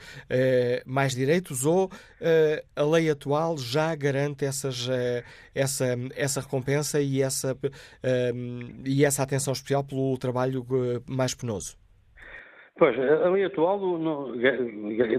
[SPEAKER 2] mais direitos ou a lei atual já garante essas, essa, essa recompensa e essa, e essa atenção especial pelo trabalho mais penoso?
[SPEAKER 6] Pois, a lei atual não,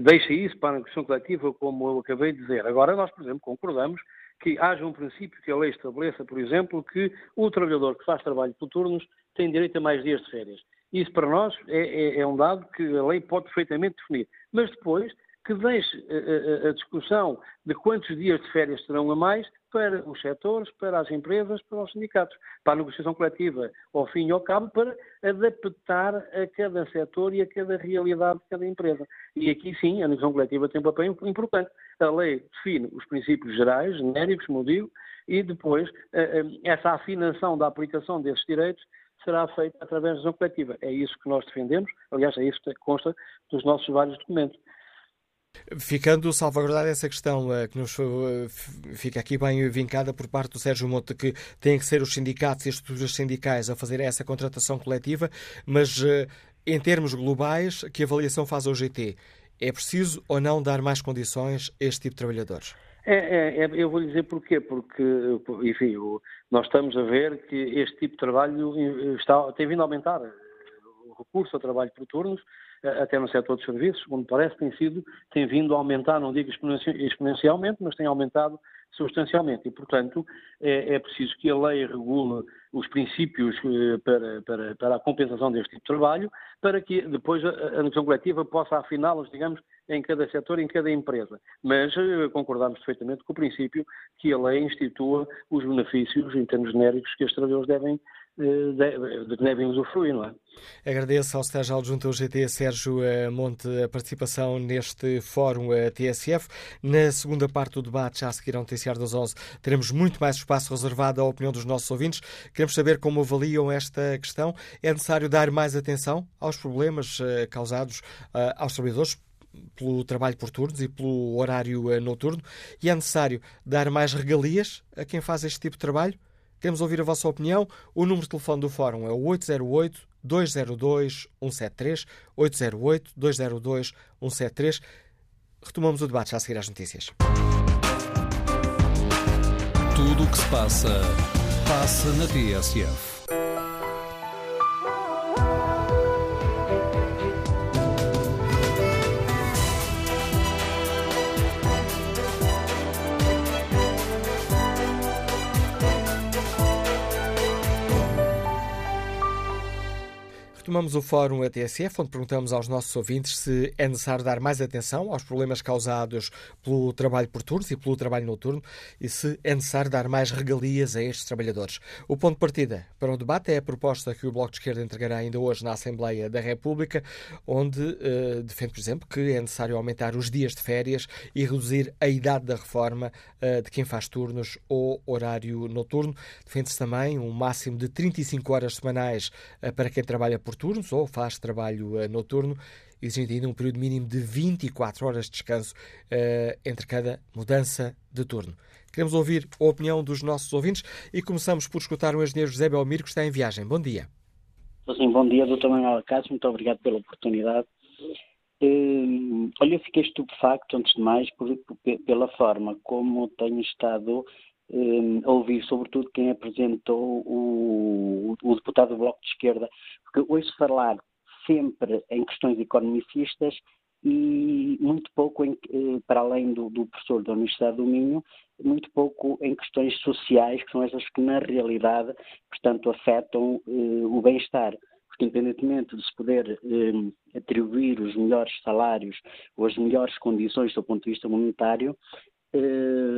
[SPEAKER 6] deixa isso para a negociação coletiva, como eu acabei de dizer. Agora, nós, por exemplo, concordamos que haja um princípio que a lei estabeleça, por exemplo, que o trabalhador que faz trabalho por turnos tem direito a mais dias de férias. Isso, para nós, é, é, é um dado que a lei pode perfeitamente definir. Mas depois, que deixe a, a, a discussão de quantos dias de férias serão a mais para os setores, para as empresas, para os sindicatos, para a negociação coletiva, ao fim e ao cabo, para adaptar a cada setor e a cada realidade de cada empresa. E aqui sim, a negociação coletiva tem um papel importante. A lei define os princípios gerais, genéricos, como digo, e depois eh, eh, essa afinação da aplicação desses direitos será feita através da negociação coletiva. É isso que nós defendemos, aliás, é isso que consta dos nossos vários documentos.
[SPEAKER 2] Ficando salvaguardada essa questão uh, que nos uh, fica aqui bem vincada por parte do Sérgio Monte, que têm que ser os sindicatos e as estruturas sindicais a fazer essa contratação coletiva, mas uh, em termos globais, que avaliação faz a OGT? É preciso ou não dar mais condições a este tipo de trabalhadores?
[SPEAKER 6] É, é, é, eu vou lhe dizer porquê, porque, enfim, nós estamos a ver que este tipo de trabalho está, tem vindo a aumentar. O recurso ao trabalho por turnos até no setor dos serviços, segundo parece, tem sido, tem vindo a aumentar, não digo exponencialmente, mas tem aumentado substancialmente. E, portanto, é, é preciso que a lei regule os princípios eh, para, para, para, a compensação deste tipo de trabalho, para que depois a, a negociação coletiva possa afiná-los, digamos, em cada setor, em cada empresa. Mas eh, concordamos perfeitamente com o princípio que a lei institua os benefícios, em termos genéricos, que os trabalhadores devem de que devem usufruir, não é?
[SPEAKER 2] Agradeço ao Secretário Adjunto do GT, Sérgio eh, Monte, a participação neste fórum eh, TSF. Na segunda parte do debate, já a seguir ao noticiário das 11, teremos muito mais espaço reservado à opinião dos nossos ouvintes. Queremos saber como avaliam esta questão. É necessário dar mais atenção aos problemas eh, causados aos trabalhadores pelo trabalho por turnos e pelo horário noturno e é necessário dar mais regalias a quem faz este tipo de trabalho? Queremos ouvir a vossa opinião. O número de telefone do Fórum é o 808 202 173. 808 202 173. Retomamos o debate já a seguir às notícias.
[SPEAKER 1] Tudo o que se passa, passa na TSF.
[SPEAKER 2] Retomamos o fórum ATSF, onde perguntamos aos nossos ouvintes se é necessário dar mais atenção aos problemas causados pelo trabalho por turnos e pelo trabalho noturno e se é necessário dar mais regalias a estes trabalhadores. O ponto de partida para o debate é a proposta que o Bloco de Esquerda entregará ainda hoje na Assembleia da República, onde uh, defende, por exemplo, que é necessário aumentar os dias de férias e reduzir a idade da reforma uh, de quem faz turnos ou horário noturno. Defende-se também um máximo de 35 horas semanais uh, para quem trabalha por turnos ou faz trabalho uh, noturno, exigindo ainda um período mínimo de 24 horas de descanso uh, entre cada mudança de turno. Queremos ouvir a opinião dos nossos ouvintes e começamos por escutar o engenheiro José Belmiro, que está em viagem. Bom dia.
[SPEAKER 7] Sim, bom dia, doutor Manuel Cássio, muito obrigado pela oportunidade. Uh, olha, eu fiquei estupefacto, antes de mais, por, pela forma como tenho estado uh, a ouvir, sobretudo quem apresentou o, o, deputado do Bloco de Esquerda, porque ouço falar sempre em questões economicistas e muito pouco, em, uh, para além do, do, professor da Universidade do Minho, muito pouco em questões sociais, que são essas que na realidade, portanto, afetam uh, o bem-estar. Porque independentemente de se poder eh, atribuir os melhores salários ou as melhores condições do ponto de vista monetário,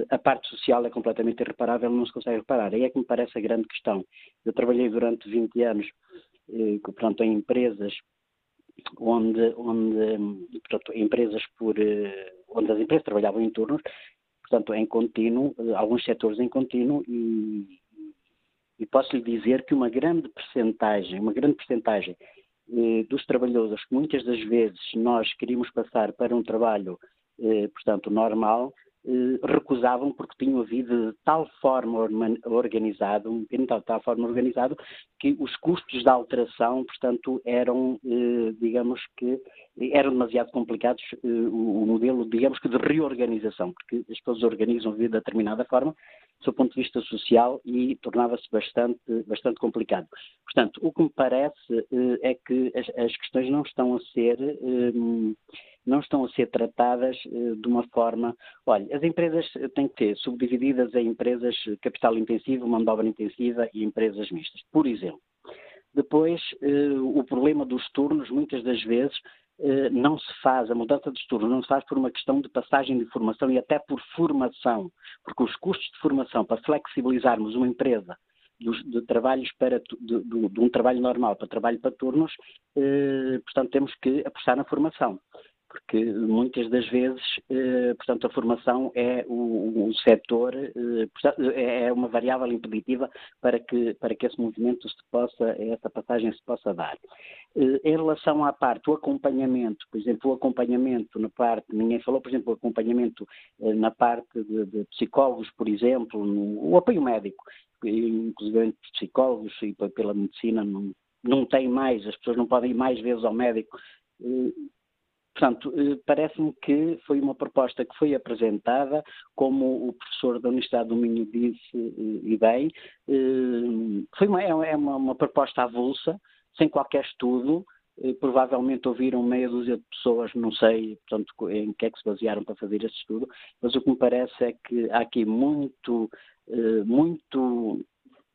[SPEAKER 7] a parte social é completamente irreparável, não se consegue reparar. Aí é que me parece a grande questão. Eu trabalhei durante 20 anos uh, portanto, em empresas onde, onde empresas por, uh, onde as empresas trabalhavam em turnos, portanto, em contínuo, alguns setores em contínuo, e, e posso lhe dizer que uma grande percentagem, uma grande percentagem dos trabalhadores que muitas das vezes nós queríamos passar para um trabalho, portanto, normal, eh, recusavam porque tinham havido de tal forma organizado, um de tal forma organizado, que os custos da alteração, portanto, eram, eh, digamos que, eram demasiado complicados, eh, o modelo, digamos que, de reorganização, porque as pessoas organizam de determinada forma, do seu ponto de vista social, e tornava-se bastante, bastante complicado. Portanto, o que me parece é que as questões não estão a ser não estão a ser tratadas eh, de uma forma. Olha, as empresas têm que ser subdivididas em empresas capital intensivo, mão de obra intensiva e empresas mistas, por exemplo. Depois, eh, o problema dos turnos, muitas das vezes, eh, não se faz, a mudança de turno não se faz por uma questão de passagem de formação e até por formação, porque os custos de formação para flexibilizarmos uma empresa de trabalhos para de, de, de, um trabalho normal para trabalho para turnos, eh, portanto temos que apostar na formação porque muitas das vezes, eh, portanto, a formação é o, o setor, eh, é, é uma variável impeditiva para que, para que esse movimento se possa, essa passagem se possa dar. Eh, em relação à parte do acompanhamento, por exemplo, o acompanhamento na parte, ninguém falou, por exemplo, o acompanhamento na parte de, de psicólogos, por exemplo, no, o apoio médico, inclusive psicólogos e pela medicina não, não tem mais, as pessoas não podem ir mais vezes ao médico Portanto, eh, parece-me que foi uma proposta que foi apresentada, como o professor da Universidade do Minho disse eh, e bem, eh, foi uma, é uma, uma proposta avulsa, sem qualquer estudo, provavelmente ouviram meia dúzia de pessoas, não sei portanto, em que é que se basearam para fazer esse estudo, mas o que me parece é que há aqui muito, muito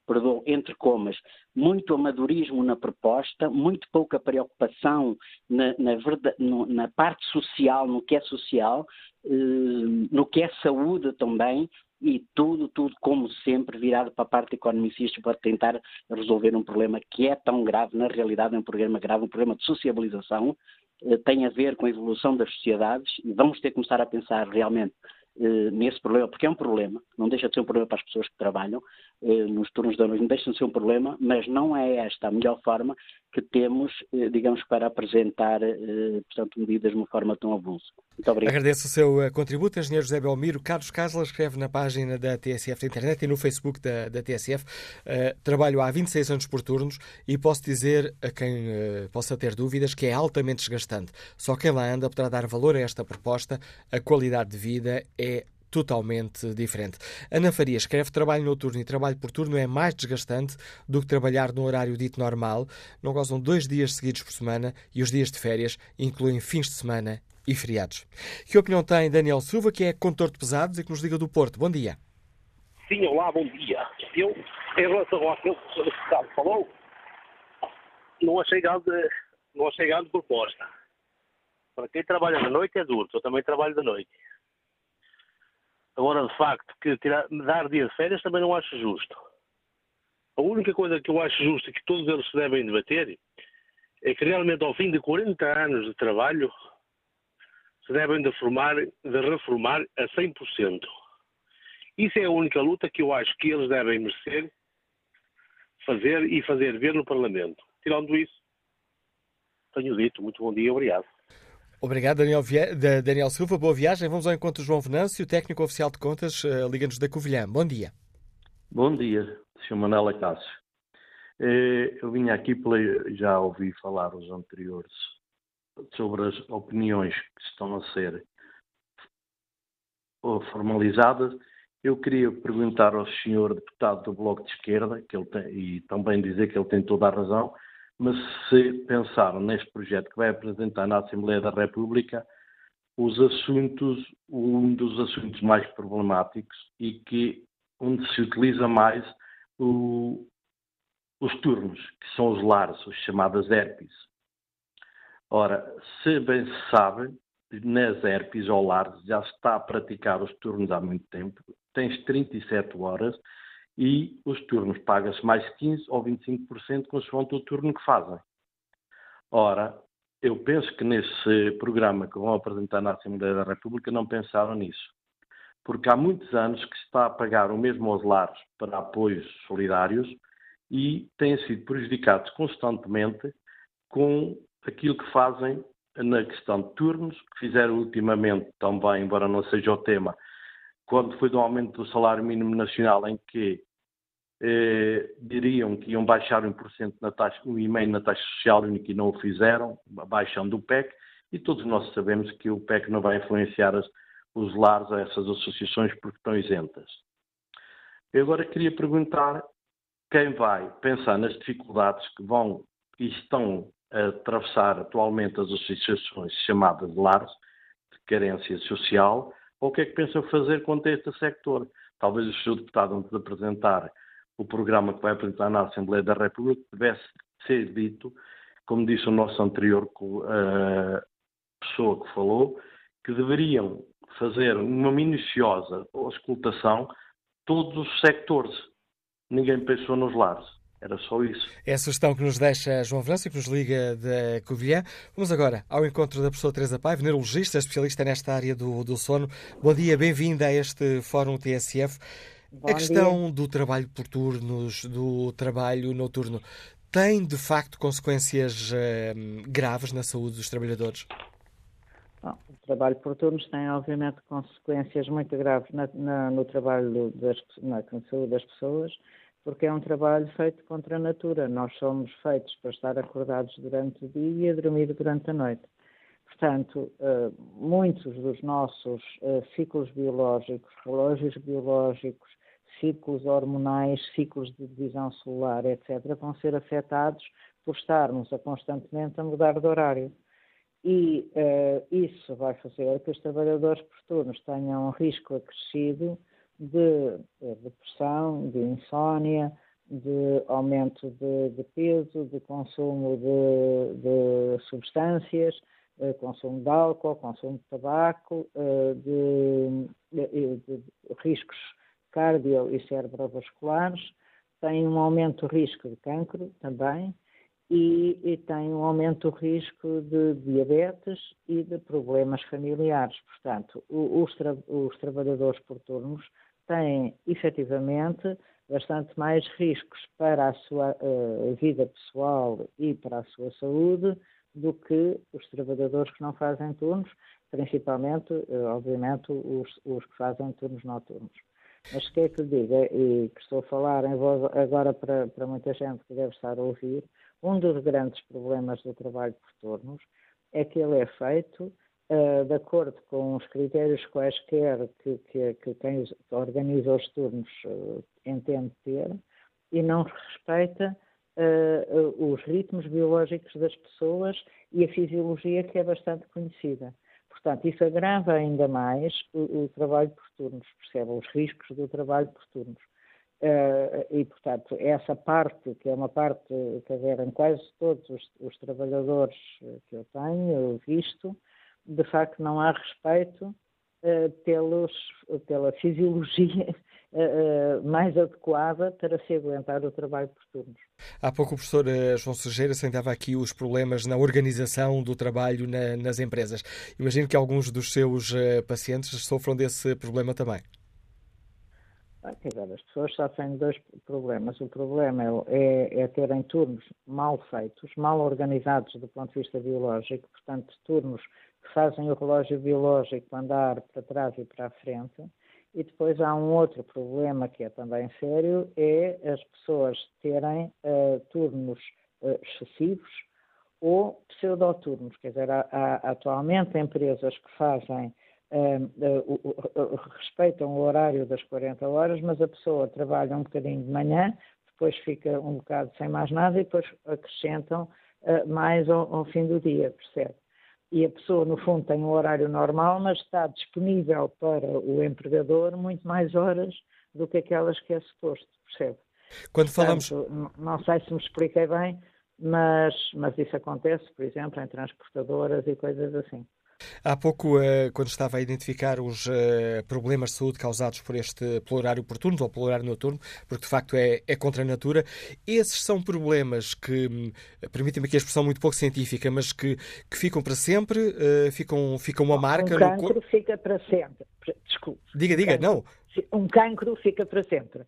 [SPEAKER 7] perdão, entre comas, muito amadorismo na proposta, muito pouca preocupação na, na, verdade, na parte social, no que é social, eh, no que é saúde também, e tudo, tudo, como sempre, virado para a parte economicista para tentar resolver um problema que é tão grave, na realidade é um problema grave, um problema de sociabilização, eh, tem a ver com a evolução das sociedades, e vamos ter que começar a pensar realmente eh, nesse problema, porque é um problema, não deixa de ser um problema para as pessoas que trabalham eh, nos turnos da noite, não deixa de ser um problema, mas não é esta a melhor forma que temos, eh, digamos, para apresentar, portanto, medidas de uma forma tão avulsa. Muito obrigado.
[SPEAKER 2] Agradeço o seu contributo, engenheiro José Belmiro. Carlos Casla escreve na página da TSF da internet e no Facebook da, da TSF. Trabalho há 26 anos por turnos e posso dizer a quem possa ter dúvidas que é altamente desgastante. Só quem lá anda poderá dar valor a esta proposta. A qualidade de vida é totalmente diferente. Ana Faria escreve trabalho noturno e trabalho por turno é mais desgastante do que trabalhar no horário dito normal. Não gozam dois dias seguidos por semana e os dias de férias incluem fins de semana e feriados. Que opinião tem Daniel Silva, que é condutor de pesados e que nos liga do Porto? Bom dia.
[SPEAKER 8] Sim, olá, bom dia. Eu, em relação àquilo que o Sr. falou, não achei grande, não achei grande proposta. Para quem trabalha na noite é duro, eu também trabalho da noite. Agora, de facto, que tirar, dar dia de férias também não acho justo. A única coisa que eu acho justa e que todos eles se devem debater é que realmente ao fim de 40 anos de trabalho se devem de, formar, de reformar a 100%. Isso é a única luta que eu acho que eles devem merecer fazer e fazer ver no Parlamento. Tirando isso, tenho dito. Muito bom dia, obrigado.
[SPEAKER 2] Obrigado, Daniel, Daniel Silva. Boa viagem. Vamos ao encontro de João Venâncio, técnico oficial de contas, uh, Liga-nos da Covilhã. Bom dia.
[SPEAKER 9] Bom dia, Sr. Manela Cássio. Eh, eu vinha aqui, já ouvi falar os anteriores sobre as opiniões que estão a ser formalizadas. Eu queria perguntar ao senhor deputado do Bloco de Esquerda, que ele tem, e também dizer que ele tem toda a razão, mas se pensaram neste projeto que vai apresentar na Assembleia da República, os assuntos, um dos assuntos mais problemáticos e que onde se utiliza mais o, os turnos, que são os lares, os chamadas herpes. Ora, se bem se sabe, nas herpes ou lares já se está a praticar os turnos há muito tempo, tens 37 horas e os turnos paga-se mais 15% ou 25% consoante o turno que fazem. Ora, eu penso que nesse programa que vão apresentar na Assembleia da República não pensaram nisso. Porque há muitos anos que se está a pagar o mesmo aos lares para apoios solidários e têm sido prejudicados constantemente com aquilo que fazem na questão de turnos, que fizeram ultimamente também, embora não seja o tema, quando foi do aumento do salário mínimo nacional, em que eh, diriam que iam baixar 1% na taxa, 1,5% na taxa social única e não o fizeram, baixando o PEC, e todos nós sabemos que o PEC não vai influenciar as, os lares a essas associações porque estão isentas. Eu agora queria perguntar quem vai pensar nas dificuldades que vão e estão a atravessar atualmente as associações chamadas de lares, de carência social, ou o que é que pensam fazer quanto a este sector? Talvez o Sr. Deputado, antes de apresentar o programa que vai apresentar na Assembleia da República, devesse ser dito, como disse o nosso anterior uh, pessoa que falou, que deveriam fazer uma minuciosa auscultação todos os sectores. Ninguém pensou nos lares. Era só isso.
[SPEAKER 2] É a sugestão que nos deixa João França, que nos liga da Covilhã. Vamos agora ao encontro da professora Teresa Paiva, neurologista, especialista nesta área do, do sono. Bom dia, bem-vinda a este Fórum TSF. Bom a questão dia. do trabalho por turnos, do trabalho noturno, tem de facto consequências uh, graves na saúde dos trabalhadores?
[SPEAKER 10] Bom, o trabalho por turnos tem, obviamente, consequências muito graves na, na, no trabalho das, na saúde das pessoas porque é um trabalho feito contra a natura. Nós somos feitos para estar acordados durante o dia e dormir durante a noite. Portanto, eh, muitos dos nossos eh, ciclos biológicos, relógios biológicos, ciclos hormonais, ciclos de divisão celular, etc., vão ser afetados por estarmos a constantemente a mudar de horário. E uh, isso vai fazer que os trabalhadores por turnos tenham um risco acrescido de depressão, de insónia, de aumento de, de peso, de consumo de, de substâncias, de consumo de álcool, consumo de tabaco, eh, de, de, riscos cardio e cerebrovasculares, tem um aumento do risco de cancro também e, e, tem um aumento do risco de diabetes e de problemas familiares. Portanto, os, tra os trabalhadores por turnos têm efetivamente bastante mais riscos para a sua uh, vida pessoal e para a sua saúde do que os trabalhadores que não fazem turnos, principalmente, uh, obviamente, os, os, que fazem turnos noturnos. Mas que é que diga, e que estou a falar em voz agora para, para muita gente que deve estar a ouvir, um dos grandes problemas do trabalho por turnos é que ele é feito uh, de acordo com os critérios quaisquer que, que, que quem organiza os turnos uh, entende ter e não respeita uh, os ritmos biológicos das pessoas e a fisiologia que é bastante conhecida. Portanto, isso agrava ainda mais o, o trabalho por turnos, percebe? Os riscos do trabalho por turnos. Uh, e, portanto, essa parte, que é uma parte, quer dizer, quase todos os, os trabalhadores que eu tenho visto, de facto não há respeito uh, pelos, pela fisiologia uh, (laughs) mais adequada para se aguentar o trabalho por turnos.
[SPEAKER 2] Há pouco o professor João Sujeira sentava aqui os problemas na organização do trabalho na, nas empresas. Imagino que alguns dos seus pacientes sofram desse problema também.
[SPEAKER 10] Dizer, as pessoas sofrem dois problemas. O problema é, é, é terem turnos mal feitos, mal organizados do ponto de vista biológico, portanto, turnos que fazem o relógio biológico andar para trás e para a frente. E depois há um outro problema que é também sério, é as pessoas terem uh, turnos uh, excessivos ou pseudoturnos. Quer dizer, há, há atualmente empresas que fazem uh, respeitam o horário das 40 horas, mas a pessoa trabalha um bocadinho de manhã, depois fica um bocado sem mais nada e depois acrescentam mais ao, ao fim do dia, percebe? E a pessoa, no fundo, tem um horário normal, mas está disponível para o empregador muito mais horas do que aquelas que é suposto, percebe?
[SPEAKER 2] Quando falamos.
[SPEAKER 10] Portanto, não sei se me expliquei bem, mas, mas isso acontece, por exemplo, em transportadoras e coisas assim.
[SPEAKER 2] Há pouco, eh, quando estava a identificar os eh, problemas de saúde causados por este pelo horário oportuno ou pelo horário noturno, porque de facto é, é contra a natura, esses são problemas que, hum, permitem-me aqui a expressão muito pouco científica, mas que, que ficam para sempre, eh, ficam, ficam uma marca
[SPEAKER 10] um cancro no corpo. fica para sempre. Desculpe.
[SPEAKER 2] Diga, diga,
[SPEAKER 10] cancro.
[SPEAKER 2] não.
[SPEAKER 10] Um cancro fica para sempre.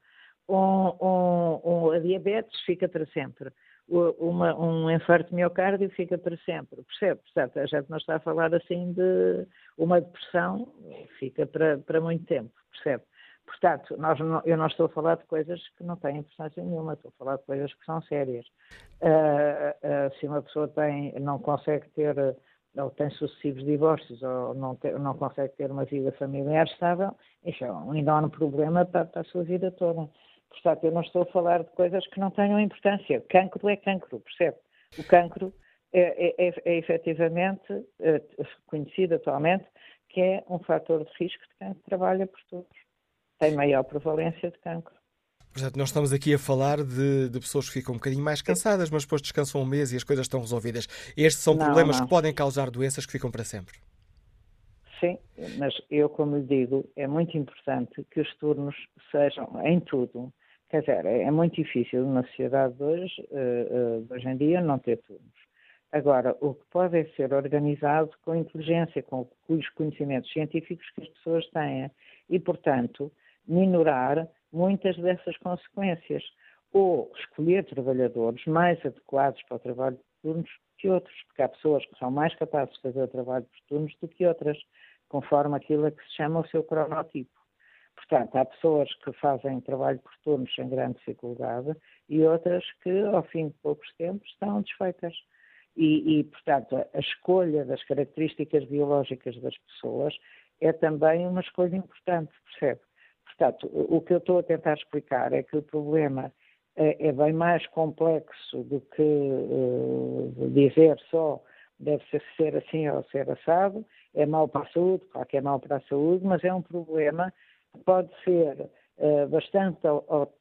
[SPEAKER 10] Um, um, um, a diabetes fica para sempre uma, um infarto miocárdio fica para sempre, percebe? Portanto, a gente não está a falar assim de uma depressão, fica para, para muito tempo, percebe? Portanto, não, eu não estou a falar de coisas que não têm importância nenhuma, estou a falar de coisas que são sérias. Uh, uh, se uma pessoa tem, não consegue ter, ou tem sucessivos divórcios, ou não, não consegue ter uma vida familiar estável, isso é um enorme problema para, para a sua vida toda. Portanto, eu não estou a falar de coisas que não tenham importância. Cancro é cancro, percebe? O cancro é, é, é, é efetivamente é, conhecido atualmente que é um fator de risco de quem trabalha por todos. Tem maior prevalência de cancro.
[SPEAKER 2] Portanto, nós estamos aqui a falar de, de, pessoas que ficam um bocadinho mais cansadas, mas depois descansam um mês e as coisas estão resolvidas. Estes são não, problemas não. que podem causar doenças que ficam para sempre.
[SPEAKER 10] Sim, mas eu, como lhe digo, é muito importante que os turnos sejam em tudo. Quer dizer, é, é muito difícil na sociedade de hoje, uh, uh, de hoje em dia, não ter turnos. Agora, o que pode é ser organizado com inteligência, com os conhecimentos científicos que as pessoas têm e, portanto, minorar muitas dessas consequências. Ou escolher trabalhadores mais adequados para o trabalho de turnos que outros, porque há pessoas que são mais capazes de fazer o trabalho por turnos do que outras, conforme aquilo que se chama o seu cronotipo. Portanto, há pessoas que fazem trabalho por turnos sem grande dificuldade e outras que, ao fim de poucos tempos, estão desfeitas. E, e, portanto, a escolha das características biológicas das pessoas é também uma escolha importante, percebe? Portanto, o que eu estou a tentar explicar é que o problema é, é bem mais complexo do que uh, dizer só deve ser assim ou ser assado, é mau para a saúde, claro que é mau para a saúde, mas é um problema pode ser uh, bastante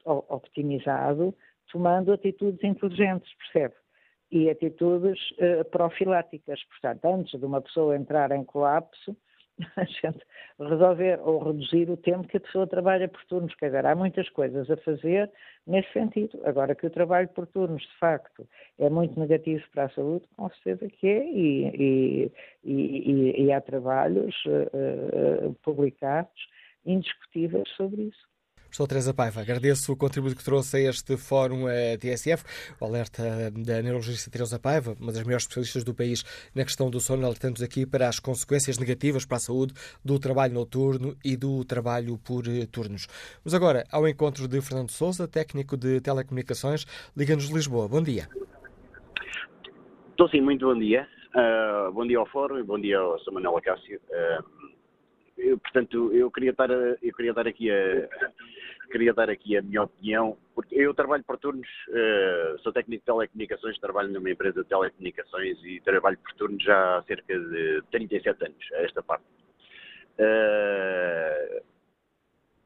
[SPEAKER 10] optimizado tomando atitudes inteligentes, percebe? e atitudes uh, profiláticas. Portanto, antes de uma pessoa entrar em colapso, (laughs) a gente resolver ou reduzir o tempo que a pessoa trabalha por turnos. Quer dizer, há muitas coisas a fazer nesse sentido. Agora que o trabalho por turnos, de facto, é muito negativo para a saúde, com certeza que é, e, e, e, e há trabalhos uh, publicados indiscutíveis sobre isso.
[SPEAKER 2] Professor Teresa Paiva, agradeço o contributo que trouxe a este fórum a TSF, o alerta da neurologista Teresa Paiva, uma das maiores especialistas do país na questão do sono, alertando-nos aqui para as consequências negativas para a saúde do trabalho noturno e do trabalho por eh, turnos. Vamos agora ao encontro de Fernando Souza, técnico de telecomunicações, Liga-nos Lisboa. Bom dia.
[SPEAKER 11] Estou sim, muito bom dia. Uh, bom dia ao Fórum e bom dia ao Sr. Manuel Acácio. Uh, eu, portanto, eu queria estar, eu queria estar aqui a, queria dar aqui a minha opinião, porque eu trabalho por turnos, uh, sou técnico de telecomunicações, trabalho numa empresa de telecomunicações e trabalho por turnos já há cerca de 37 anos, a esta parte. Uh,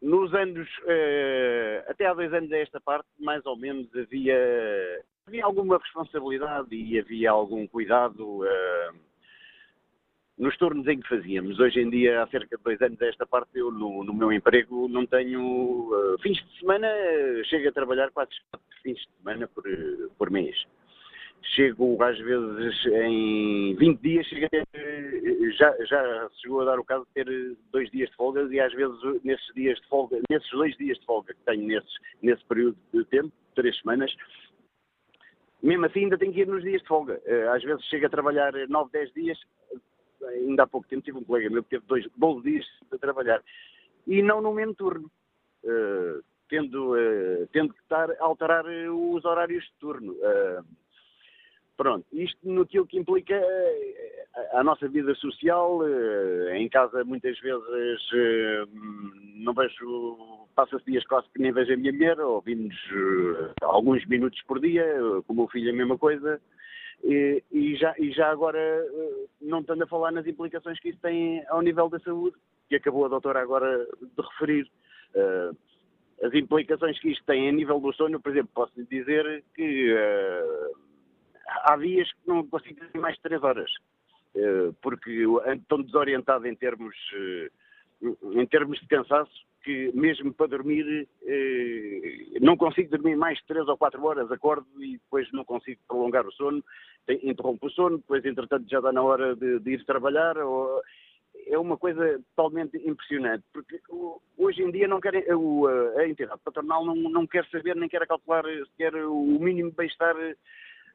[SPEAKER 11] nos anos, uh, até há dois anos a esta parte, mais ou menos havia, havia alguma responsabilidade e havia algum cuidado nos turnos em que fazíamos. Hoje em dia, há cerca de dois anos a esta parte, eu no, no meu emprego não tenho uh, fins de semana, uh, chego a trabalhar quatro fins de semana por, uh, por mês. Chego às vezes em 20 dias, chego ter, já, já chegou a dar o caso de ter dois dias de folga e às vezes nesses dias de folga, nesses dois dias de folga que tenho nesses, nesse período de tempo, três semanas, mesmo assim ainda tenho que ir nos dias de folga. Às vezes chego a trabalhar 9, 10 dias, ainda há pouco tempo tive um colega meu que teve dois, 12 dias a trabalhar e não no mesmo turno, uh, tendo, uh, tendo que estar a alterar os horários de turno. Uh, pronto, isto no que implica a nossa vida social, em casa muitas vezes não vejo, passa-se dias quase que nem vejo a minha mulher, ouvimos alguns minutos por dia, com o meu filho a mesma coisa, e, já, e já agora, eh, não estando a falar nas implicações que isso tem ao nível da saúde, que acabou a doutora agora de referir. Uh, as implicações que isto tem a nível do sono, por exemplo, posso dizer que uh, há dias que não consigo dormir mais de 3 horas, uh, porque estou desorientado em termos, em termos de cansaço que mesmo para dormir eh, não consigo dormir mais de 3 ou 4 horas, acordo e depois não consigo prolongar o sono, interrompo o sono, depois entretanto já dá na hora de, de ir trabalhar, ou, é uma coisa totalmente impressionante, porque hoje em dia não querem, a, a entidade patronal não, não quer saber nem quer calcular sequer o mínimo bem-estar a,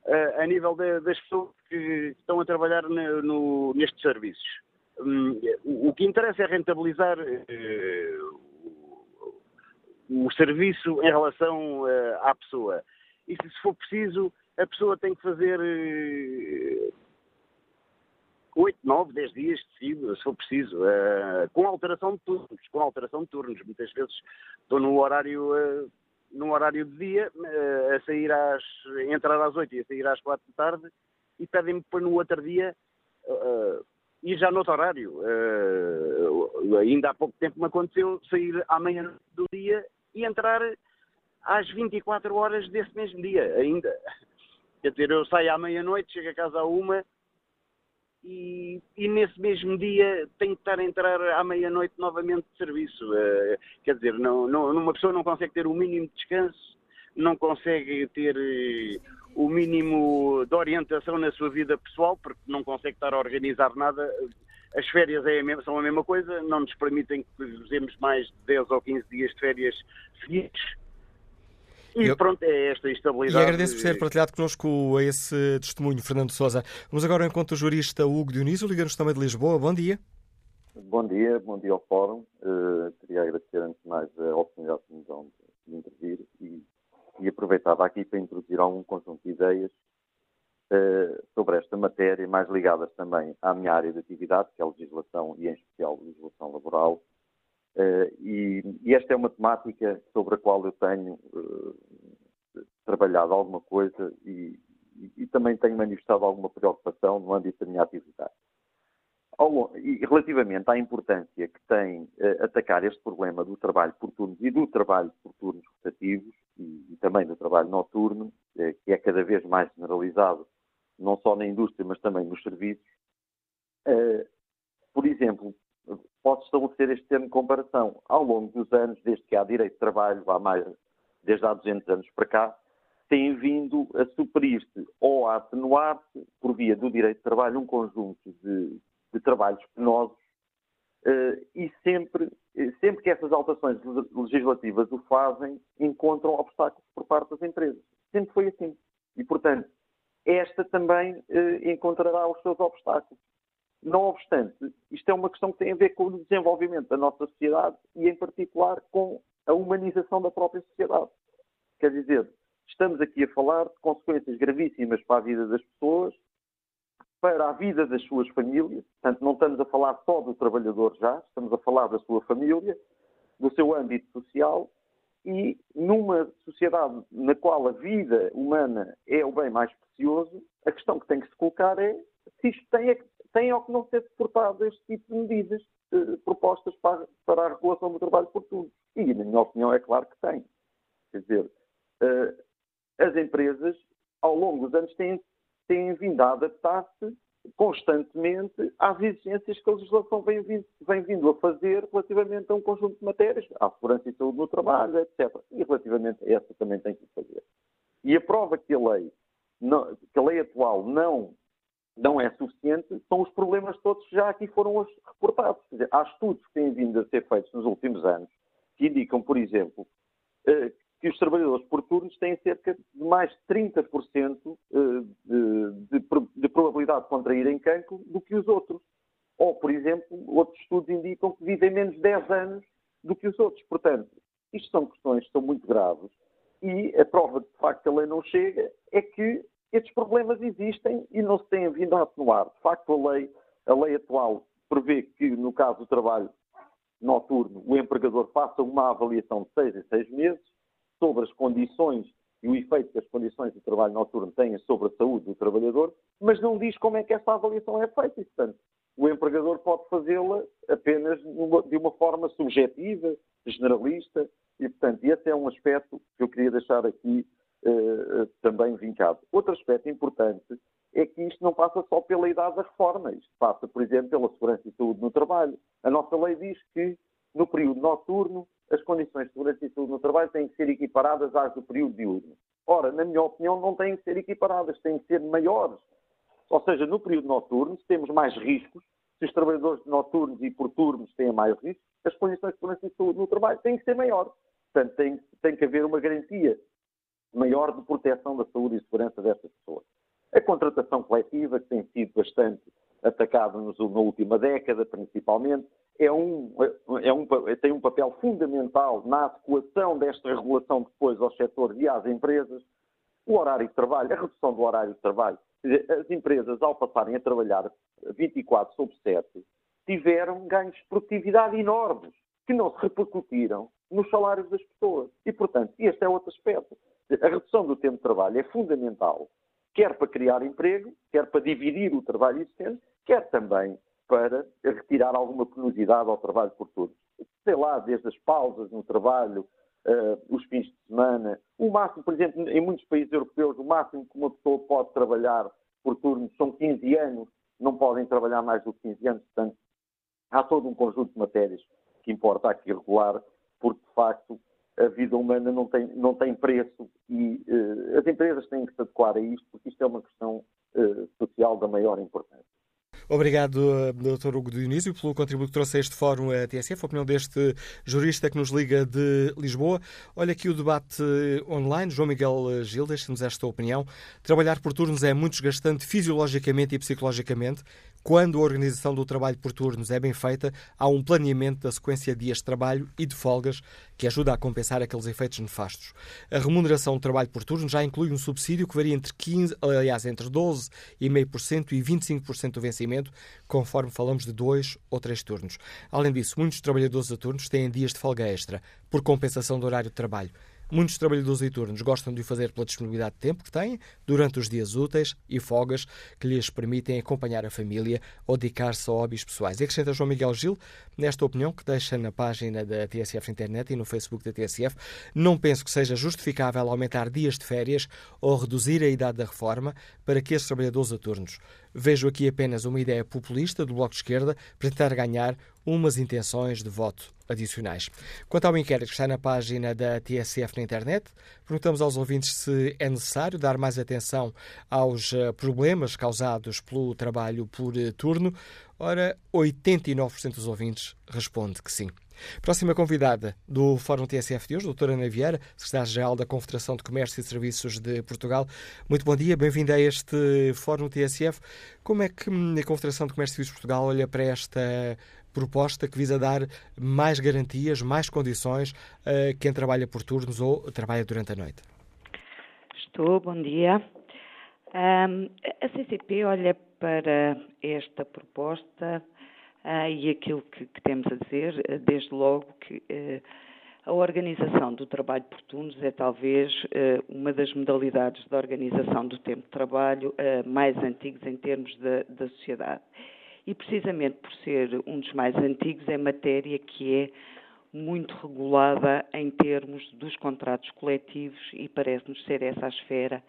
[SPEAKER 11] eh, a nível de, das pessoas que estão a trabalhar no, nestes serviços. Hum, o que interessa é rentabilizar eh, o serviço em relação uh, à pessoa. E se, for preciso, a pessoa tem que fazer uh, 8, 9, 10 dias de seguida, se for preciso, uh, com alteração de turnos, com alteração de turnos. Muitas vezes estou no horário, uh, no horário de dia, uh, a sair às, entrar às 8 e a sair às 4 da tarde, e pedem-me para no outro dia e já no outro horário. ainda há pouco tempo me aconteceu sair amanhã do dia e entrar às 24 horas desse mesmo dia, ainda. Quer dizer, eu saio à meia-noite, chego a casa a uma e, e, nesse mesmo dia tenho que estar a entrar à meia-noite novamente de serviço. Uh, quer dizer, não, não, uma pessoa não consegue ter o mínimo de descanso, não consegue ter uh, o mínimo de orientação na sua vida pessoal, porque não consegue estar a organizar nada. As férias é a mesma, são a mesma coisa, não nos permitem que usemos mais de 10 ou 15 dias de férias seguidos e eu... pronto, é esta estabilidade.
[SPEAKER 2] E agradeço por ter partilhado connosco esse testemunho, Fernando Sousa. Vamos agora ao encontro do jurista Hugo Dionísio, liga-nos também de Lisboa. Bom dia.
[SPEAKER 12] Bom dia, bom dia ao Fórum. Uh, queria agradecer antes de mais a oportunidade que nos dão de intervir e, e aproveitava aqui para introduzir algum conjunto de ideias uh, sobre esta matéria, mais ligadas também à minha área de atividade, que é a legislação e em especial a legislação laboral, Uh, e, e, esta é uma temática sobre a qual eu tenho uh, trabalhado alguma coisa e, e, e, também tenho manifestado alguma preocupação no âmbito da minha atividade. E relativamente à importância que tem uh, atacar este problema do trabalho por turnos e do trabalho por turnos rotativos e, também do trabalho noturno, que é cada vez mais generalizado, não só na indústria, mas também nos serviços, por exemplo, posso estabelecer este termo de comparação. Ao longo dos anos, desde que há direito de trabalho, há mais, desde há 200 anos para cá, tem vindo a suprir-se ou a atenuar-se, por via do direito de trabalho, um conjunto de, de trabalhos penosos uh, e sempre, sempre que essas alterações legislativas o fazem, encontram obstáculos por parte das empresas. Sempre foi assim. E, portanto, esta também uh, encontrará os seus obstáculos. Não obstante, isto é uma questão que tem a ver com o desenvolvimento da nossa sociedade e, em particular, com a humanização da própria sociedade. Quer dizer, estamos aqui a falar de consequências gravíssimas para a vida das pessoas, para a vida das suas famílias. Portanto, não estamos a falar só do trabalhador já, estamos a falar da sua família, do seu âmbito social e numa sociedade na qual a vida humana é o bem mais precioso, a questão que tem que se colocar é se isto tem tem ou que não ser suportado este tipo de medidas eh, propostas para, para, a regulação do trabalho por tudo. E, na minha opinião, é claro que tem. Quer dizer, eh, as empresas, ao longo dos anos, têm, têm vindo a adaptar-se constantemente às exigências que a legislação vem vindo, vem vindo a fazer relativamente a um conjunto de matérias, à segurança e saúde no trabalho, etc. E relativamente a essa também tem que fazer. E a prova que a lei, não, que a lei atual não não é suficiente, são os problemas todos que já aqui foram reportados. Quer dizer, há estudos que têm vindo a ser feitos nos últimos anos que indicam, por exemplo, eh, que os trabalhadores por turnos têm cerca de mais de 30% eh, de, de, de probabilidade de contraírem cancro do que os outros. Ou, por exemplo, outros estudos indicam que vivem menos 10 anos do que os outros. Portanto, isto são questões que são muito graves e a prova de, facto que a lei não chega é que estes problemas existem e não se têm vindo a atenuar. De facto, a lei, a lei atual prevê que, no caso do trabalho noturno, o empregador faça uma avaliação de seis em seis meses sobre as condições e o efeito que as condições do trabalho noturno têm sobre a saúde do trabalhador, mas não diz como é que essa avaliação é feita. E, portanto, o empregador pode fazê-la apenas de uma forma subjetiva, generalista, e, portanto, esse é um aspecto que eu queria deixar aqui uh, também vincado. Outro aspecto importante é que isto não passa só pela idade da reforma, isto passa, por exemplo, pela segurança e saúde no trabalho. A nossa lei diz que no período noturno as condições de segurança e saúde no trabalho têm que ser equiparadas às do período diurno. Ora, na minha opinião, não têm que ser equiparadas, têm que ser maiores. Ou seja, no período noturno, se temos mais riscos, se os trabalhadores noturnos e por turnos têm mais riscos, as condições de segurança e saúde no trabalho têm que ser maiores. Portanto, tem, tem que haver uma garantia maior de proteção da saúde e segurança destas pessoas. A contratação coletiva, que tem sido bastante atacada na última década, principalmente, é um, é um, tem um papel fundamental na adequação desta regulação depois aos setores e às empresas. O horário de trabalho, a redução do horário de trabalho. As empresas, ao passarem a trabalhar 24 sobre 7, tiveram ganhos de produtividade enormes, que não se repercutiram nos salários das pessoas. E, portanto, este é outro aspecto. A redução do tempo de trabalho é fundamental, quer para criar emprego, quer para dividir o trabalho existente, quer também para retirar alguma penosidade ao trabalho por todos. Sei lá, desde as pausas no trabalho, uh, os fins de semana. O máximo, por exemplo, em muitos países europeus, o máximo que uma pessoa pode trabalhar por turno são 15 anos, não podem trabalhar mais do que 15 anos, portanto, há todo um conjunto de matérias que importa aqui regular, porque de facto a vida humana não tem, não tem preço e uh, as empresas têm que se adequar a isto, porque isto é uma questão uh, social da maior importância.
[SPEAKER 2] Obrigado, Dr. Hugo Dionísio, pelo contributo que trouxe a este fórum a TSF, a opinião deste jurista que nos liga de Lisboa. Olha aqui o debate online. João Miguel Gil, deixa-nos esta opinião. Trabalhar por turnos é muito desgastante fisiologicamente e psicologicamente. Quando a organização do trabalho por turnos é bem feita, há um planeamento da sequência de dias de trabalho e de folgas que ajuda a compensar aqueles efeitos nefastos. A remuneração do trabalho por turno já inclui um subsídio que varia entre 15, aliás, entre 12,5% e 25% do vencimento, conforme falamos de dois ou três turnos. Além disso, muitos trabalhadores a turnos têm dias de folga extra, por compensação do horário de trabalho. Muitos trabalhadores turnos gostam de o fazer pela disponibilidade de tempo que têm durante os dias úteis e folgas que lhes permitem acompanhar a família ou dedicar-se a hobbies pessoais. E acrescenta João Miguel Gil, nesta opinião que deixa na página da TSF Internet e no Facebook da TSF, não penso que seja justificável aumentar dias de férias ou reduzir a idade da reforma para que esses trabalhadores a turnos. Vejo aqui apenas uma ideia populista do Bloco de Esquerda para tentar ganhar umas intenções de voto adicionais. Quanto ao inquérito que está na página da TSF na internet, perguntamos aos ouvintes se é necessário dar mais atenção aos eh, problemas causados pelo trabalho por eh, turno. Ora, 89% dos ouvintes responde que sim. Próxima convidada do Fórum TSF de hoje, doutora Ana Vieira, secretária-geral da Confederação de Comércio e Serviços de Portugal. Muito bom dia, bem-vinda a este Fórum TSF. Como é que hum, a Confederação de Comércio e Serviços de Portugal olha para esta proposta que visa dar mais garantias, mais condições a quem trabalha por turnos ou trabalha durante a noite.
[SPEAKER 13] Estou, bom dia. Um, a CCP olha para esta proposta uh, e aquilo que, que, temos a dizer, uh, desde logo que uh, a organização do trabalho por turnos é talvez uma das modalidades de organização do tempo de trabalho mais antigas em termos da sociedade e precisamente por ser um dos mais antigos é matéria que é muito regulada em termos dos contratos coletivos e parece-nos ser essa a esfera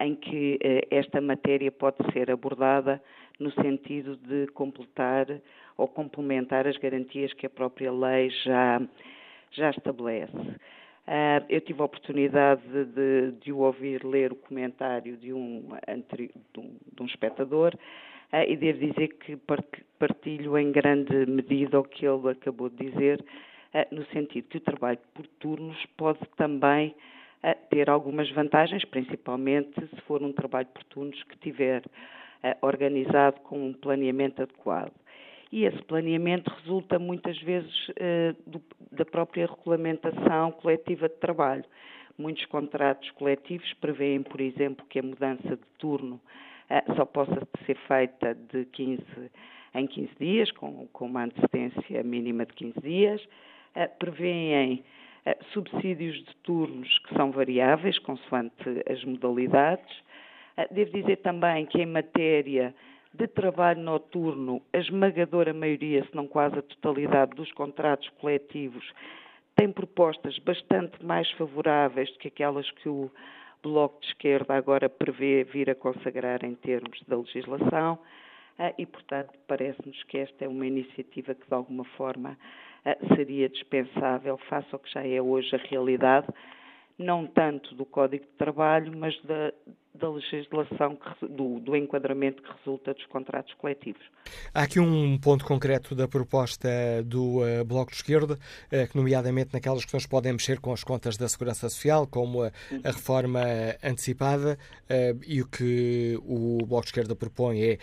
[SPEAKER 13] em que eh, esta matéria pode ser abordada no sentido de completar ou complementar as garantias que a própria lei já, já estabelece. Uh, eu tive a oportunidade de, de, ouvir ler o comentário de um, de um, de um espectador e devo dizer que partilho em grande medida o que ele acabou de dizer, ah, no sentido que o trabalho por turnos pode também ah, ter algumas vantagens, principalmente se for um trabalho por turnos que tiver organizado com um planeamento adequado. E esse planeamento resulta muitas vezes da própria regulamentação coletiva de trabalho. Muitos contratos coletivos prevêem, por exemplo, que a mudança de turno só possa ser feita de 15 em 15 dias, com, com uma antecedência mínima de 15 dias. Uh, prevêem uh, subsídios de turnos que são variáveis, consoante as modalidades. Devo dizer também que, em matéria de trabalho noturno, a esmagadora maioria, se não quase a totalidade, dos contratos coletivos tem propostas bastante mais favoráveis do que aquelas que o Bloco de Esquerda agora prevê vir a consagrar em termos da legislação ah, e, portanto, parece-nos que esta é uma iniciativa que, de alguma forma, ah, seria dispensável face ao que já é hoje a realidade, não tanto do Código de Trabalho, mas da, da legislação, que, do, do, enquadramento que resulta dos contratos coletivos.
[SPEAKER 2] Há aqui um ponto concreto da proposta do uh, Bloco de Esquerda, uh, que nomeadamente naquelas questões podem mexer com as contas da Segurança Social, como a, a reforma antecipada, uh, e o que o Bloco de Esquerda propõe é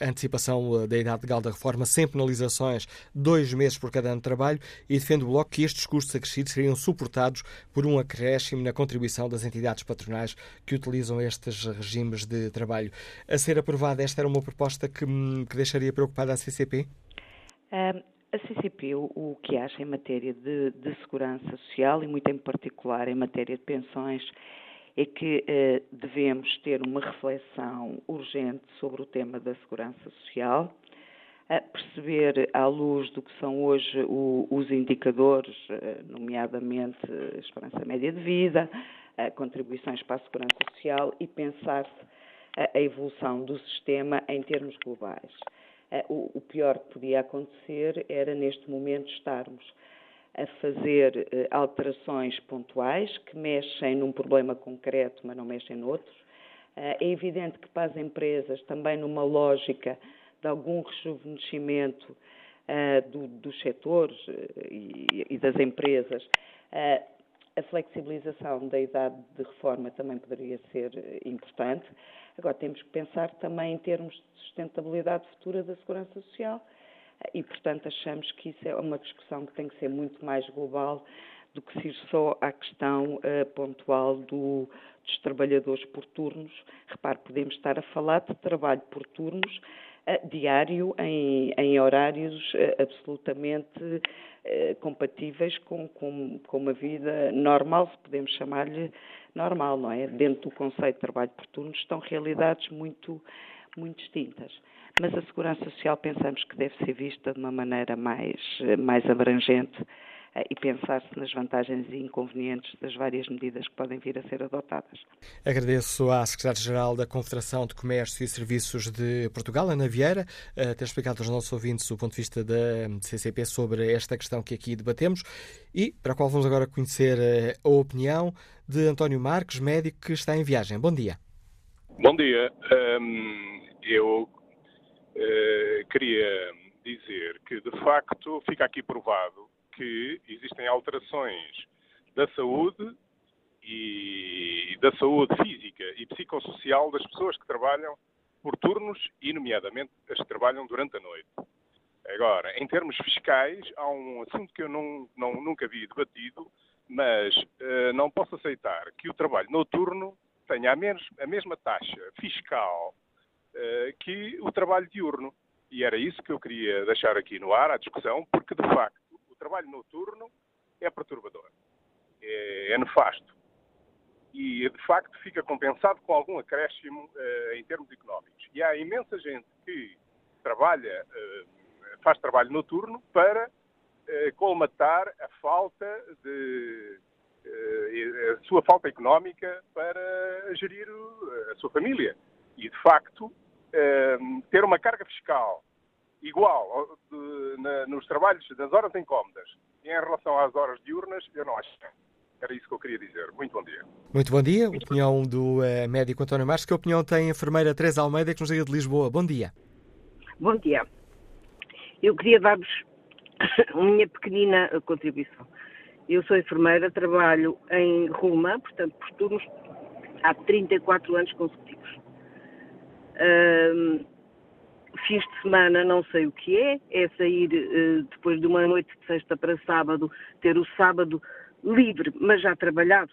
[SPEAKER 2] antecipação da idade legal da reforma, sem penalizações, dois meses por cada ano de trabalho, e defende o Bloco que estes custos acrescidos seriam suportados por um acréscimo na contribuição das entidades patronais que utilizam estes regimes de trabalho. A ser aprovada, esta era uma proposta que, hum, que deixaria preocupada a CCP?
[SPEAKER 13] Um, a CCP o, que acha em matéria de, de, segurança social e muito em particular em matéria de pensões é que eh, devemos ter uma reflexão urgente sobre o tema da segurança social. perceber à luz do que são hoje o, os indicadores, nomeadamente a esperança média de vida, contribuições para a segurança social e pensar-se a evolução do sistema em termos globais. O pior que podia acontecer era, neste momento, estarmos a fazer alterações pontuais que mexem num problema concreto, mas não mexem noutros. É evidente que para as empresas, também numa lógica de algum rejuvenescimento do, dos setores e, e das empresas, a flexibilização da idade de reforma também poderia ser importante. Agora, temos que pensar também em termos de sustentabilidade futura da segurança social e, portanto, achamos que isso é uma discussão que tem que ser muito mais global do que se ir só à questão uh, pontual do, dos trabalhadores por turnos. Repare, podemos estar a falar de trabalho por turnos uh, diário em, em horários uh, absolutamente compatíveis com, com, com uma vida normal, se podemos chamar-lhe normal, não é? Dentro do conceito de trabalho por turnos estão realidades muito, muito distintas. Mas a segurança social pensamos que deve ser vista de uma maneira mais, mais abrangente eh, e pensar-se nas vantagens e inconvenientes das várias medidas que podem vir a ser adotadas.
[SPEAKER 2] Agradeço à Secretária-Geral da Confederação de Comércio e Serviços de Portugal, Ana Vieira, a ter explicado aos nossos ouvintes o ponto de vista da CCP sobre esta questão que aqui debatemos e para a qual vamos agora conhecer eh, a opinião de António Marques, médico que está em viagem. Bom dia.
[SPEAKER 14] Bom dia. Um, eu uh, queria dizer que, de facto, fica aqui provado que existem alterações da saúde e da saúde física e psicossocial das pessoas que trabalham por turnos e, nomeadamente, as que trabalham durante a noite. Agora, em termos fiscais, há um assunto que eu não, não, nunca vi debatido, mas uh, não posso aceitar que o trabalho noturno tenha a, menos, a mesma taxa fiscal uh, que o trabalho diurno. E era isso que eu queria deixar aqui no ar, à discussão, porque de facto trabalho noturno é perturbador, é, é nefasto. E de facto fica compensado com algum acréscimo uh, em termos económicos. E há imensa gente que trabalha, faz trabalho noturno para eh, colmatar a falta de eh, a sua falta económica para gerir a sua família. E, de facto, eh, ter uma carga fiscal igual de, na, nos trabalhos das horas incómodas e em relação às horas diurnas, eu não acho. Era isso que eu queria dizer. Muito bom dia.
[SPEAKER 2] Muito bom dia. Opinião do uh, médico António Marques. Que opinião tem a enfermeira Teresa Almeida, que nos liga de Lisboa? Bom dia.
[SPEAKER 15] Bom dia. Eu queria dar-vos (coughs) minha pequenina contribuição. Eu sou enfermeira, trabalho em Roma, portanto, por turnos há 34 anos consecutivos. Um, fins de semana não sei o que é, é sair uh, depois de uma noite de sexta para sábado, ter o sábado livre, mas já trabalhado,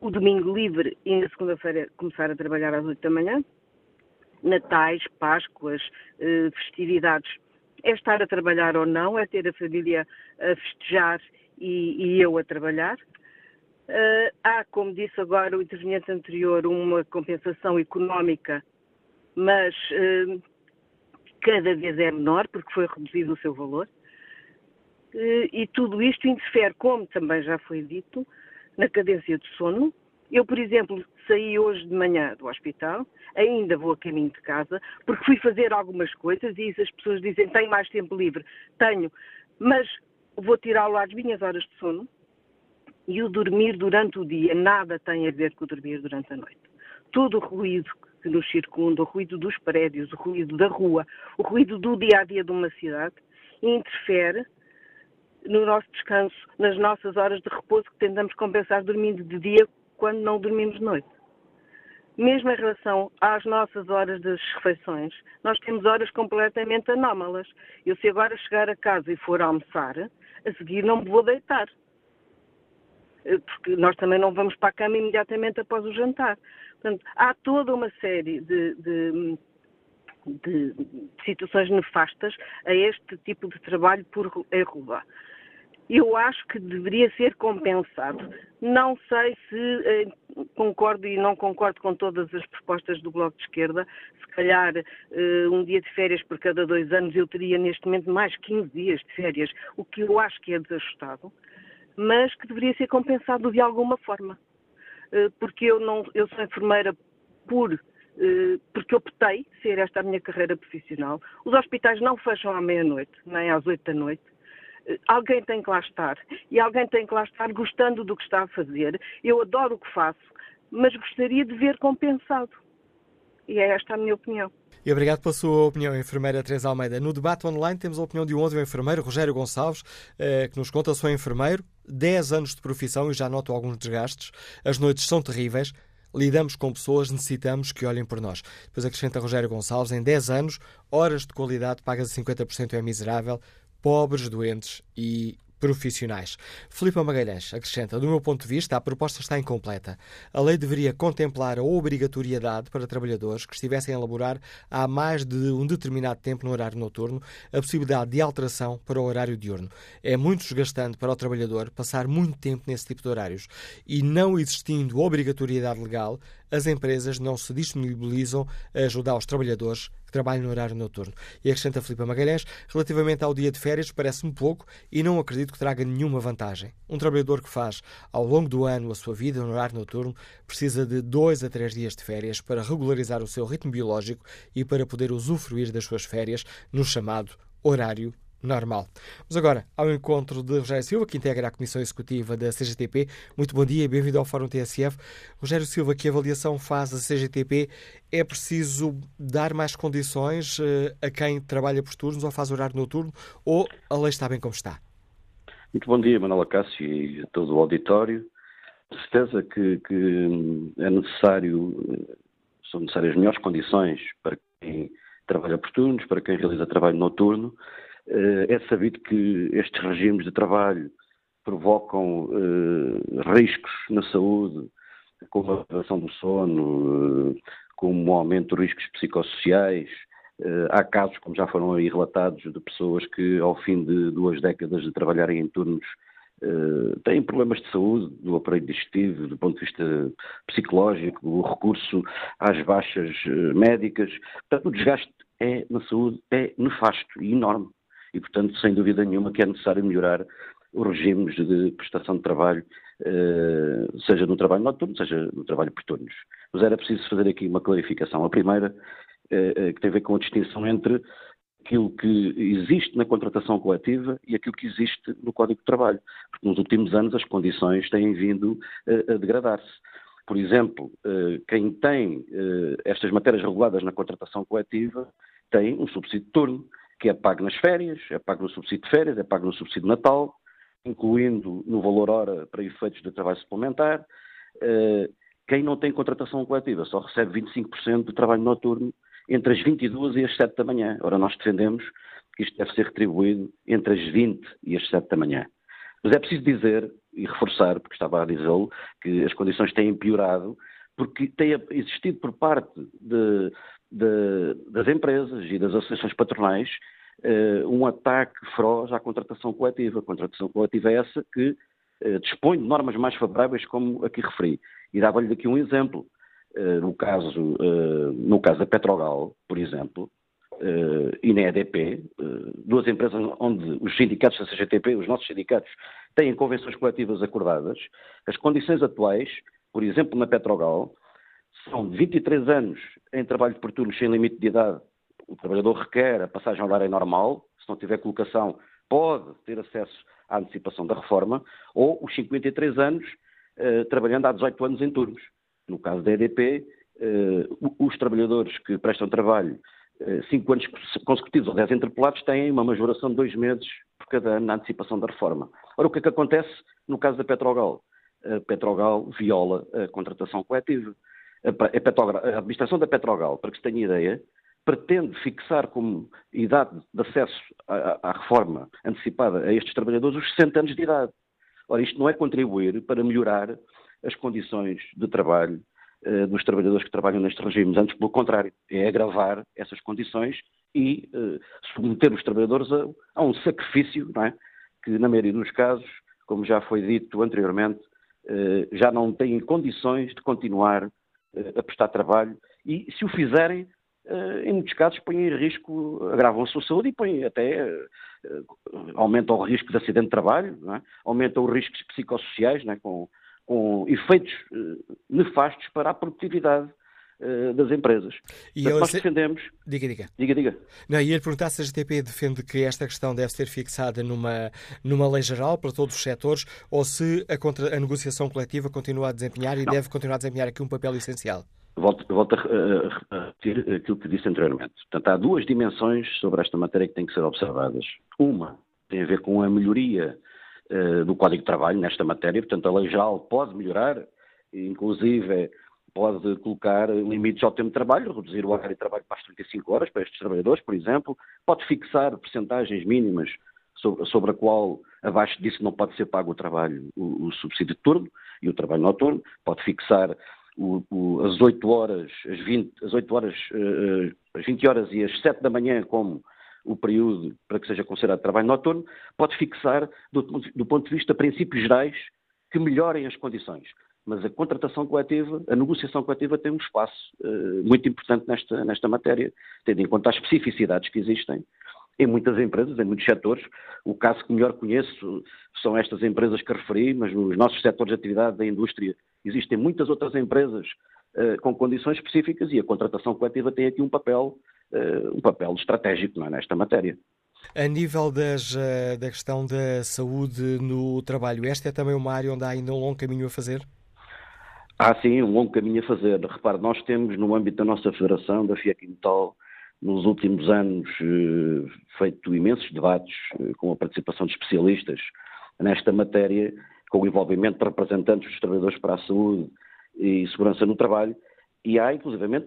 [SPEAKER 15] o domingo livre e na segunda-feira começar a trabalhar às 8 da manhã. Natais, Páscoas, uh, festividades é estar a trabalhar ou não, é ter a família a festejar e, e eu a trabalhar. Uh, há, como disse agora o interveniente anterior, uma compensação económica, mas uh, cada vez é menor porque foi reduzido o seu valor. Uh, e tudo isto interfere, como também já foi dito, na cadência de sono, eu, por exemplo, saí hoje de manhã do hospital, ainda vou a caminho de casa, porque fui fazer algumas coisas e as pessoas dizem: tenho mais tempo livre. Tenho, mas vou tirá-lo às minhas horas de sono e o dormir durante o dia nada tem a ver com o dormir durante a noite. Todo o ruído que nos circunda, o ruído dos prédios, o ruído da rua, o ruído do dia a dia de uma cidade, interfere no nosso descanso, nas nossas horas de repouso que tentamos compensar dormindo de dia quando não dormimos de noite. Mesmo em relação às nossas horas das refeições, nós temos horas completamente anómalas. Eu, se agora chegar a casa e for almoçar, a seguir não me vou deitar. Eh, porque nós também não vamos para a cama imediatamente após o jantar. Portanto, há toda uma série de, de, de situações nefastas a este tipo de trabalho por rua. eu acho que deveria ser compensado. Não sei se eh, concordo e não concordo com todas as propostas do Bloco de Esquerda. Se calhar eh, um dia de férias por cada dois anos eu teria neste momento mais 15 dias de férias, o que eu acho que é desajustado, mas que deveria ser compensado de alguma forma. Eh, porque eu, não, eu sou enfermeira por eh, porque optei ser esta a minha carreira profissional. Os hospitais não fecham à meia-noite, nem às oito da noite. Eh, alguém tem que lá estar. E alguém tem que lá estar gostando do que está a fazer. Eu adoro o que faço, mas gostaria de ver compensado. E é esta a minha opinião.
[SPEAKER 2] E obrigado pela sua opinião, enfermeira Teresa Almeida. No debate online temos a opinião de um outro enfermeiro, Rogério Gonçalves, eh, que nos conta, sou enfermeiro, 10 anos de profissão e já noto alguns desgastes. As noites são terríveis. Lidamos com pessoas, necessitamos que olhem por nós. Depois acrescenta Rogério Gonçalves, em 10 anos, horas de qualidade pagas a 50% é miserável pobres, doentes e profissionais. Filipe Magalhães acrescenta: do meu ponto de vista, a proposta está incompleta. A lei deveria contemplar a obrigatoriedade para trabalhadores que estivessem a elaborar há mais de um determinado tempo no horário noturno a possibilidade de alteração para o horário diurno. É muito desgastante para o trabalhador passar muito tempo nesse tipo de horários e, não existindo obrigatoriedade legal, as empresas não se disponibilizam a ajudar os trabalhadores que trabalham no horário noturno. E acrescenta Filipe Magalhães, relativamente ao dia de férias, parece-me pouco e não acredito que traga nenhuma vantagem. Um trabalhador que faz ao longo do ano a sua vida no horário noturno precisa de dois a três dias de férias para regularizar o seu ritmo biológico e para poder usufruir das suas férias no chamado horário normal. Mas agora ao encontro de Rogério Silva, que integra a Comissão Executiva da CGTP. Muito bom dia e bem-vindo ao Fórum TSF. Rogério Silva, que avaliação faz a CGTP? É preciso dar mais condições uh, a quem trabalha por turnos ou faz horário noturno ou a lei está bem como está?
[SPEAKER 16] Muito bom dia, Manuela Cássio e a todo o auditório. Com certeza que, que é necessário, são necessárias melhores condições para quem trabalha por turnos, para quem realiza trabalho noturno, eh, é sabido que estes regimes de trabalho provocam uh, riscos na saúde, como a alteração do sono, uh, como o aumento de riscos psicossociais. Há casos, como já foram aí relatados, de pessoas que, ao fim de duas décadas de trabalharem em turnos, têm problemas de saúde, do aparelho digestivo, do ponto de vista psicológico, o recurso às baixas médicas. Portanto, o desgaste é, na saúde é nefasto e enorme e, portanto, sem dúvida nenhuma que é necessário melhorar os regimes de prestação de trabalho, eh, seja no trabalho noturno, seja no trabalho por turnos. Mas era preciso fazer aqui uma clarificação. A primeira, eh, eh, que tem a ver com a distinção entre aquilo que existe na contratação coletiva e aquilo que existe no Código de Trabalho. Porque nos últimos anos as condições têm vindo a degradar-se. Por exemplo, quem tem estas matérias reguladas na contratação coletiva tem um subsídio de turno que é pago nas férias, é pago no subsídio de férias, é pago no subsídio de Natal, incluindo no valor hora para efeitos de trabalho suplementar. Eh, quem não tem contratação coletiva só recebe 25% do trabalho noturno entre as 22 e as 7 da manhã. Ora, nós defendemos que isto deve ser retribuído entre as 20 e as 7 da manhã. Mas é preciso dizer e reforçar, porque estava a dizê-lo, que as condições têm piorado, porque tem existido por parte de, de, das empresas e das associações patronais uh, um ataque feroz à contratação coletiva. A contratação coletiva é essa que uh, dispõe de normas mais favoráveis, como aqui referi. E dava-lhe aqui um exemplo. Uh, no, caso, no caso da Petrogal, por exemplo, e na EDP, duas empresas onde os sindicatos da CGTP, os nossos sindicatos, têm convenções coletivas acordadas, as condições atuais, por exemplo, na Petrogal, são de 23 anos em trabalho por turnos sem limite de idade. O trabalhador requer a passagem horária normal, se não tiver colocação, pode ter acesso à antecipação da reforma, ou os 53 anos eh, trabalhando há 18 anos em turnos. No caso da EDP, eh, os trabalhadores que prestam trabalho 5 eh, anos consecutivos ou 10 interpelados têm uma majoração de 2 meses por cada ano na antecipação da reforma. Ora, o que é que acontece no caso da Petrogal? A Petrogal viola a contratação coletiva a, administração da Petrogal, para que se tenha ideia, pretende fixar como idade de acesso à, à, reforma antecipada a estes trabalhadores os 60 anos de idade. Ora, isto não é contribuir para melhorar as condições de trabalho uh, dos trabalhadores que trabalham nestes regimes, antes pelo contrário, é agravar essas condições e uh, submeter os trabalhadores a, a um sacrifício, é? que, na maioria dos casos, como já foi dito anteriormente, eh, já não têm condições de continuar eh, a prestar trabalho e, se o fizerem, eh, em muitos casos põem em risco, agravam a sua saúde e põem até, aumentam o risco de acidente de trabalho, é? aumentam os riscos psicossociais, é? com, com efeitos nefastos para a produtividade uh, das empresas. E Portanto, nós defendemos.
[SPEAKER 2] Diga, diga.
[SPEAKER 16] Diga, diga.
[SPEAKER 2] Não, ia perguntar se a GTP defende que esta questão deve ser fixada numa, numa lei geral para todos os setores ou se a, contra, a negociação coletiva continua a desempenhar e Não. deve continuar a desempenhar aqui um papel essencial.
[SPEAKER 16] Volto, volto a, a, repetir aquilo que disse anteriormente. Portanto, há duas dimensões sobre esta matéria que têm que ser observadas. Uma tem a ver com a melhoria uh, do Código de Trabalho nesta matéria, portanto, a lei geral pode melhorar, inclusive pode colocar limites ao tempo de trabalho, reduzir o horário de trabalho para as 35 horas para estes trabalhadores, por exemplo, pode fixar percentagens mínimas sobre, sobre a qual, abaixo disso, não pode ser pago o trabalho, o, o subsídio de turno e o trabalho noturno, pode fixar o, o, as 8 horas, as 20, as 8 horas, uh, as 20 horas e as 7 da manhã como o período para que seja considerado trabalho noturno, pode fixar, do, do ponto de vista princípios gerais, que melhorem as condições mas a contratação coletiva, a negociação coletiva tem um espaço uh, muito importante nesta, nesta matéria, tendo em conta as especificidades que existem em muitas empresas, em muitos setores. O caso que melhor conheço são estas empresas que referi, mas nos nossos setores de atividade da indústria existem muitas outras empresas uh, com condições específicas e a contratação coletiva tem aqui um papel, uh, um papel estratégico é, nesta matéria.
[SPEAKER 2] A nível das, da questão da saúde no trabalho, esta é também uma área onde há ainda um longo caminho a fazer?
[SPEAKER 16] Há sim um longo caminho a fazer. Repare, nós temos no âmbito da nossa federação, da FIAC nos últimos anos eh, feito imensos debates eh, com a participação de especialistas nesta matéria, com o envolvimento de representantes dos trabalhadores para a saúde e segurança no trabalho, e há inclusivamente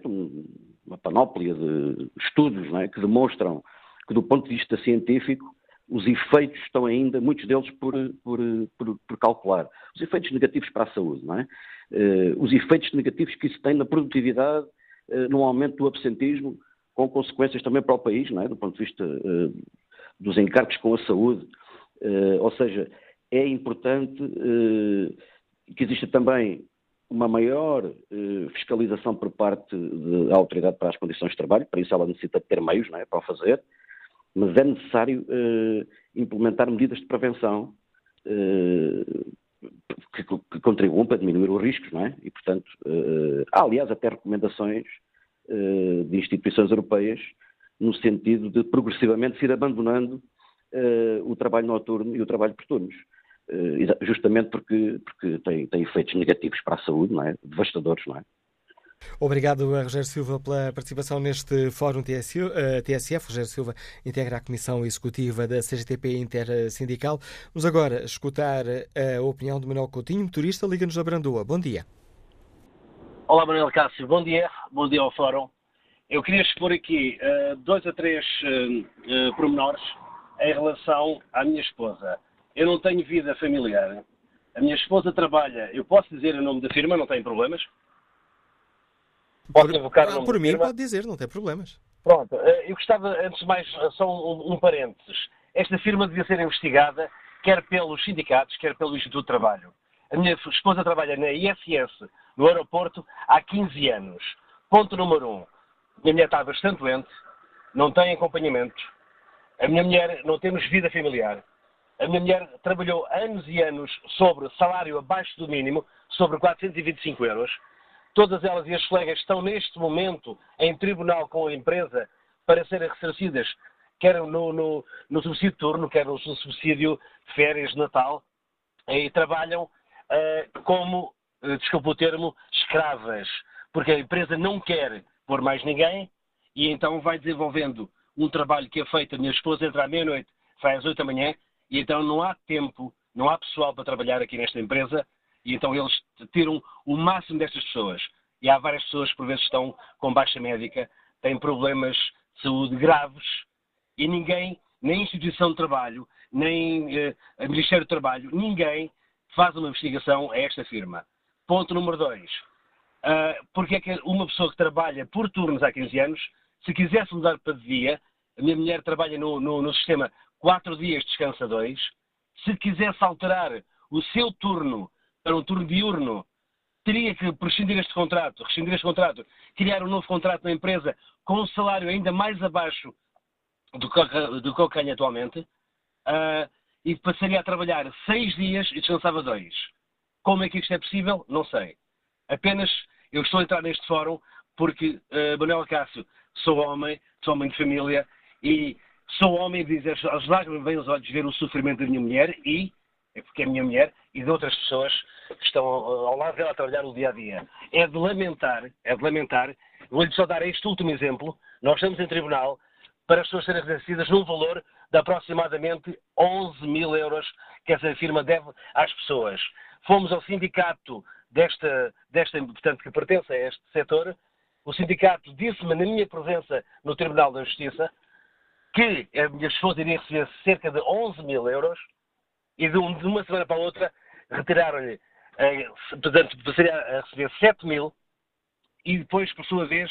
[SPEAKER 16] uma panóplia de estudos é, que demonstram que, do ponto de vista científico, os efeitos estão ainda, muitos deles, por, por, por, por calcular. Os efeitos negativos para a saúde, não é? Uh, os efeitos negativos que isso tem na produtividade, uh, no aumento do absentismo, com consequências também para o país, não é? do ponto de vista uh, dos encargos com a saúde. ou seja, é importante que exista também uma maior fiscalização por parte da Autoridade para as Condições de Trabalho, para isso ela necessita ter meios não é? para o fazer, mas é necessário implementar medidas de prevenção que, que, contribuam para diminuir os riscos, não é? E, portanto, uh, há, aliás, até recomendações uh, de instituições europeias no sentido de progressivamente se ir abandonando uh, o trabalho noturno e o trabalho por turnos. justamente porque, porque tem, tem efeitos negativos para a saúde, não é? Devastadores, não é?
[SPEAKER 2] Obrigado a Rogério Silva pela participação neste Fórum TSF. Eh, Rogério Silva integra a Comissão Executiva da CGTP Intersindical. Vamos agora escutar a opinião de Manuel Coutinho, motorista, Liga-nos da Brandoa. Bom dia.
[SPEAKER 17] Olá, Manuel Cássio. Bom dia. Bom dia ao Fórum. Eu queria expor aqui uh, dois a três uh, uh, pormenores em relação à minha esposa. Eu não tenho vida familiar. A minha esposa trabalha, eu posso dizer o nome da firma, não tem problemas?
[SPEAKER 2] Posso invocar ah, Por mim firma? pode dizer, não tem problemas.
[SPEAKER 17] Pronto, eh, eu gostava, antes de mais, só um, um parênteses. Esta firma devia ser investigada, quer pelos sindicatos, quer pelo Instituto de Trabalho. A minha esposa trabalha na ISS, no aeroporto, há 15 anos. Ponto número um. A minha mulher está bastante doente, não tem acompanhamento. A minha mulher não temos vida familiar. A minha mulher trabalhou anos e anos sobre salário abaixo do mínimo, sobre 425 euros. Todas elas e as colegas estão neste momento em tribunal com a empresa para serem ressarcidas, quer no, no, no subsídio de turno, quer no subsídio de férias de Natal, e trabalham uh, como, uh, desculpa o termo, escravas, porque a empresa não quer pôr mais ninguém e então vai desenvolvendo um trabalho que é feito. A minha esposa entra à meia-noite, sai às oito da manhã e então não há tempo, não há pessoal para trabalhar aqui nesta empresa e então eles tiram o máximo destas pessoas. E há várias pessoas que por vezes estão com baixa médica, têm problemas de saúde graves e ninguém, nem instituição de trabalho, nem eh, Ministério do Trabalho, ninguém faz uma investigação a esta firma. Ponto número dois. Uh, porque é que uma pessoa que trabalha por turnos há 15 anos, se quisesse mudar para dia, a minha mulher trabalha no, no, no sistema quatro dias, descansa dois, se quisesse alterar o seu turno para um turno diurno, teria que prescindir este contrato, rescindir este contrato, criar um novo contrato na empresa com um salário ainda mais abaixo do que, do que ganha atualmente, uh, e passaria a trabalhar seis dias e descansava dois. Como é que isto é possível? Não sei. Apenas eu estou a entrar neste fórum porque, uh, Manuel Cássio, sou homem, sou homem de família e sou homem de dizer, aos lágrimas vêm os olhos ver o sofrimento da minha mulher e, é porque é a minha mulher, e de outras pessoas que estão ao lado dela a trabalhar no dia a dia. É de lamentar, é de lamentar, vou-lhe só dar este último exemplo, nós estamos em tribunal para as pessoas serem ressarcidas num valor de aproximadamente 11 mil euros que essa firma deve às pessoas. Fomos ao sindicato desta, desta portanto, que pertence a este setor, o sindicato disse-me na minha presença no Tribunal da Justiça que a minha esposa iria receber cerca de 11 mil euros e de, uma semana para a outra retiraram-lhe, eh, portanto, passaria a receber 7 mil e depois, por sua vez,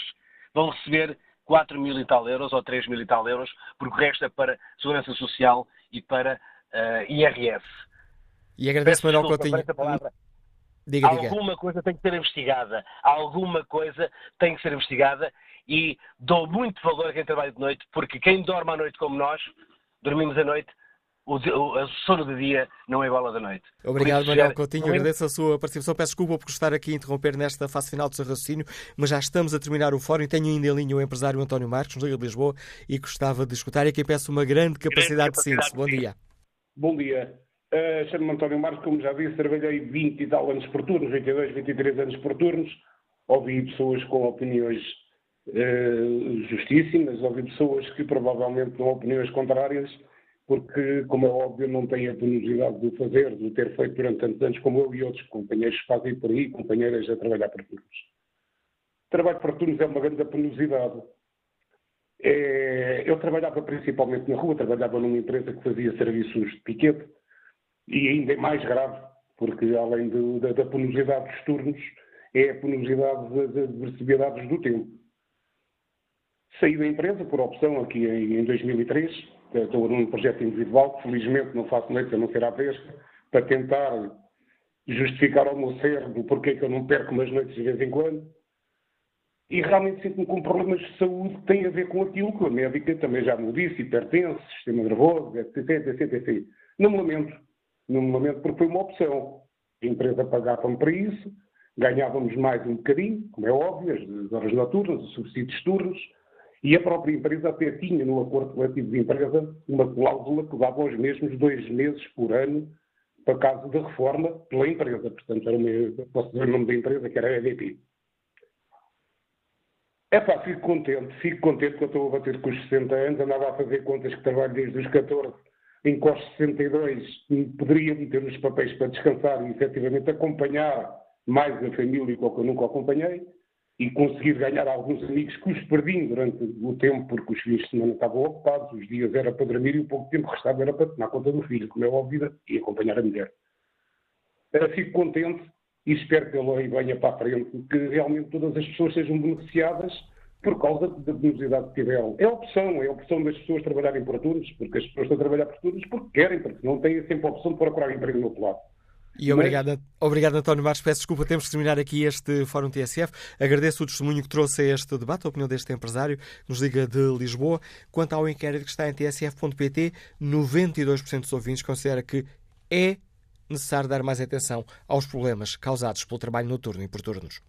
[SPEAKER 17] vão receber 4 mil e tal euros ou 3 mil e tal euros, porque o resto é para Segurança Social e para uh, eh, IRS.
[SPEAKER 2] E agradeço, Manuel Coutinho.
[SPEAKER 17] Diga, diga. Alguma coisa tem que ser investigada. Alguma coisa tem que ser investigada e dou muito valor a quem trabalha de noite, porque quem dorme à noite como nós, dormimos à noite, o, o, sono do dia não é igual ao da noite.
[SPEAKER 2] Obrigado, Manuel Coutinho. Agradeço a sua participação. Peço desculpa por estar aqui a interromper nesta fase final do seu raciocínio, mas já estamos a terminar o fórum e tenho ainda em linha o empresário António Marques, nos Liga de Lisboa, e gostava de escutar e aqui peço uma grande capacidade, grande capacidade de síntese. Bom dia.
[SPEAKER 18] Bom dia. Uh, Chamo-me António Marques, como já disse, trabalhei 20 e tal anos por turnos, 22, 23 anos por turnos. Ouvi pessoas com opiniões uh, justíssimas, ouvi pessoas que provavelmente com opiniões contrárias porque, como é óbvio, não tem a penosidade de o fazer, de o ter feito durante tantos anos como eu e outros companheiros que fazem por aí, companheiras a trabalhar por turnos. Trabalho por turnos é uma grande penosidade. É, eu trabalhava principalmente na rua, trabalhava numa empresa que fazia serviços de piquete, e ainda é mais grave, porque além da, da penosidade dos turnos, é a penosidade das adversidades do tempo. Saí da empresa por opção aqui em, em 2003, estou num projeto individual, que felizmente não faço noite a não ser à vez, para tentar justificar ao meu cérebro porque que eu não perco umas noites de vez em quando. E realmente sinto-me com problemas de saúde que têm a ver com aquilo que a médica também já me disse, hipertenso, sistema nervoso, etc, etc, etc. Não me lamento. Não me lamento porque foi uma opção. A empresa pagava-me para isso, ganhávamos mais um bocadinho, como é óbvio, as horas noturnas, os subsídios turnos, e a própria empresa até tinha no acordo coletivo de empresa uma cláusula que dava os mesmos dois meses por ano para caso de reforma pela empresa. Portanto, era uma, posso dizer o nome da empresa, que era a EDP. É pá, fico contente, fico contente que eu estou a bater com os 60 anos, andava a fazer contas que trabalho desde os 14, em que aos 62 poderia meter nos papéis para descansar e efetivamente acompanhar mais a família que eu nunca acompanhei e conseguir ganhar alguns amigos que os perdi durante o tempo, porque os fins de semana estavam ocupados, os dias era para dormir e o pouco tempo restava era para tomar conta do filho, como é óbvio, e acompanhar a mulher. Fico contente e espero que ele venha para a frente, que realmente todas as pessoas sejam beneficiadas por causa da velocidade que tiveram. É opção, é opção das pessoas trabalharem por turnos, porque as pessoas estão a trabalhar por turnos porque querem, porque não têm sempre a opção de procurar emprego no outro lado.
[SPEAKER 2] E obrigado, obrigado António Marques. Peço desculpa, temos que terminar aqui este Fórum TSF. Agradeço o testemunho que trouxe a este debate, a opinião deste empresário que nos liga de Lisboa. Quanto ao inquérito que está em tsf.pt, 92% dos ouvintes considera que é necessário dar mais atenção aos problemas causados pelo trabalho noturno e por turnos.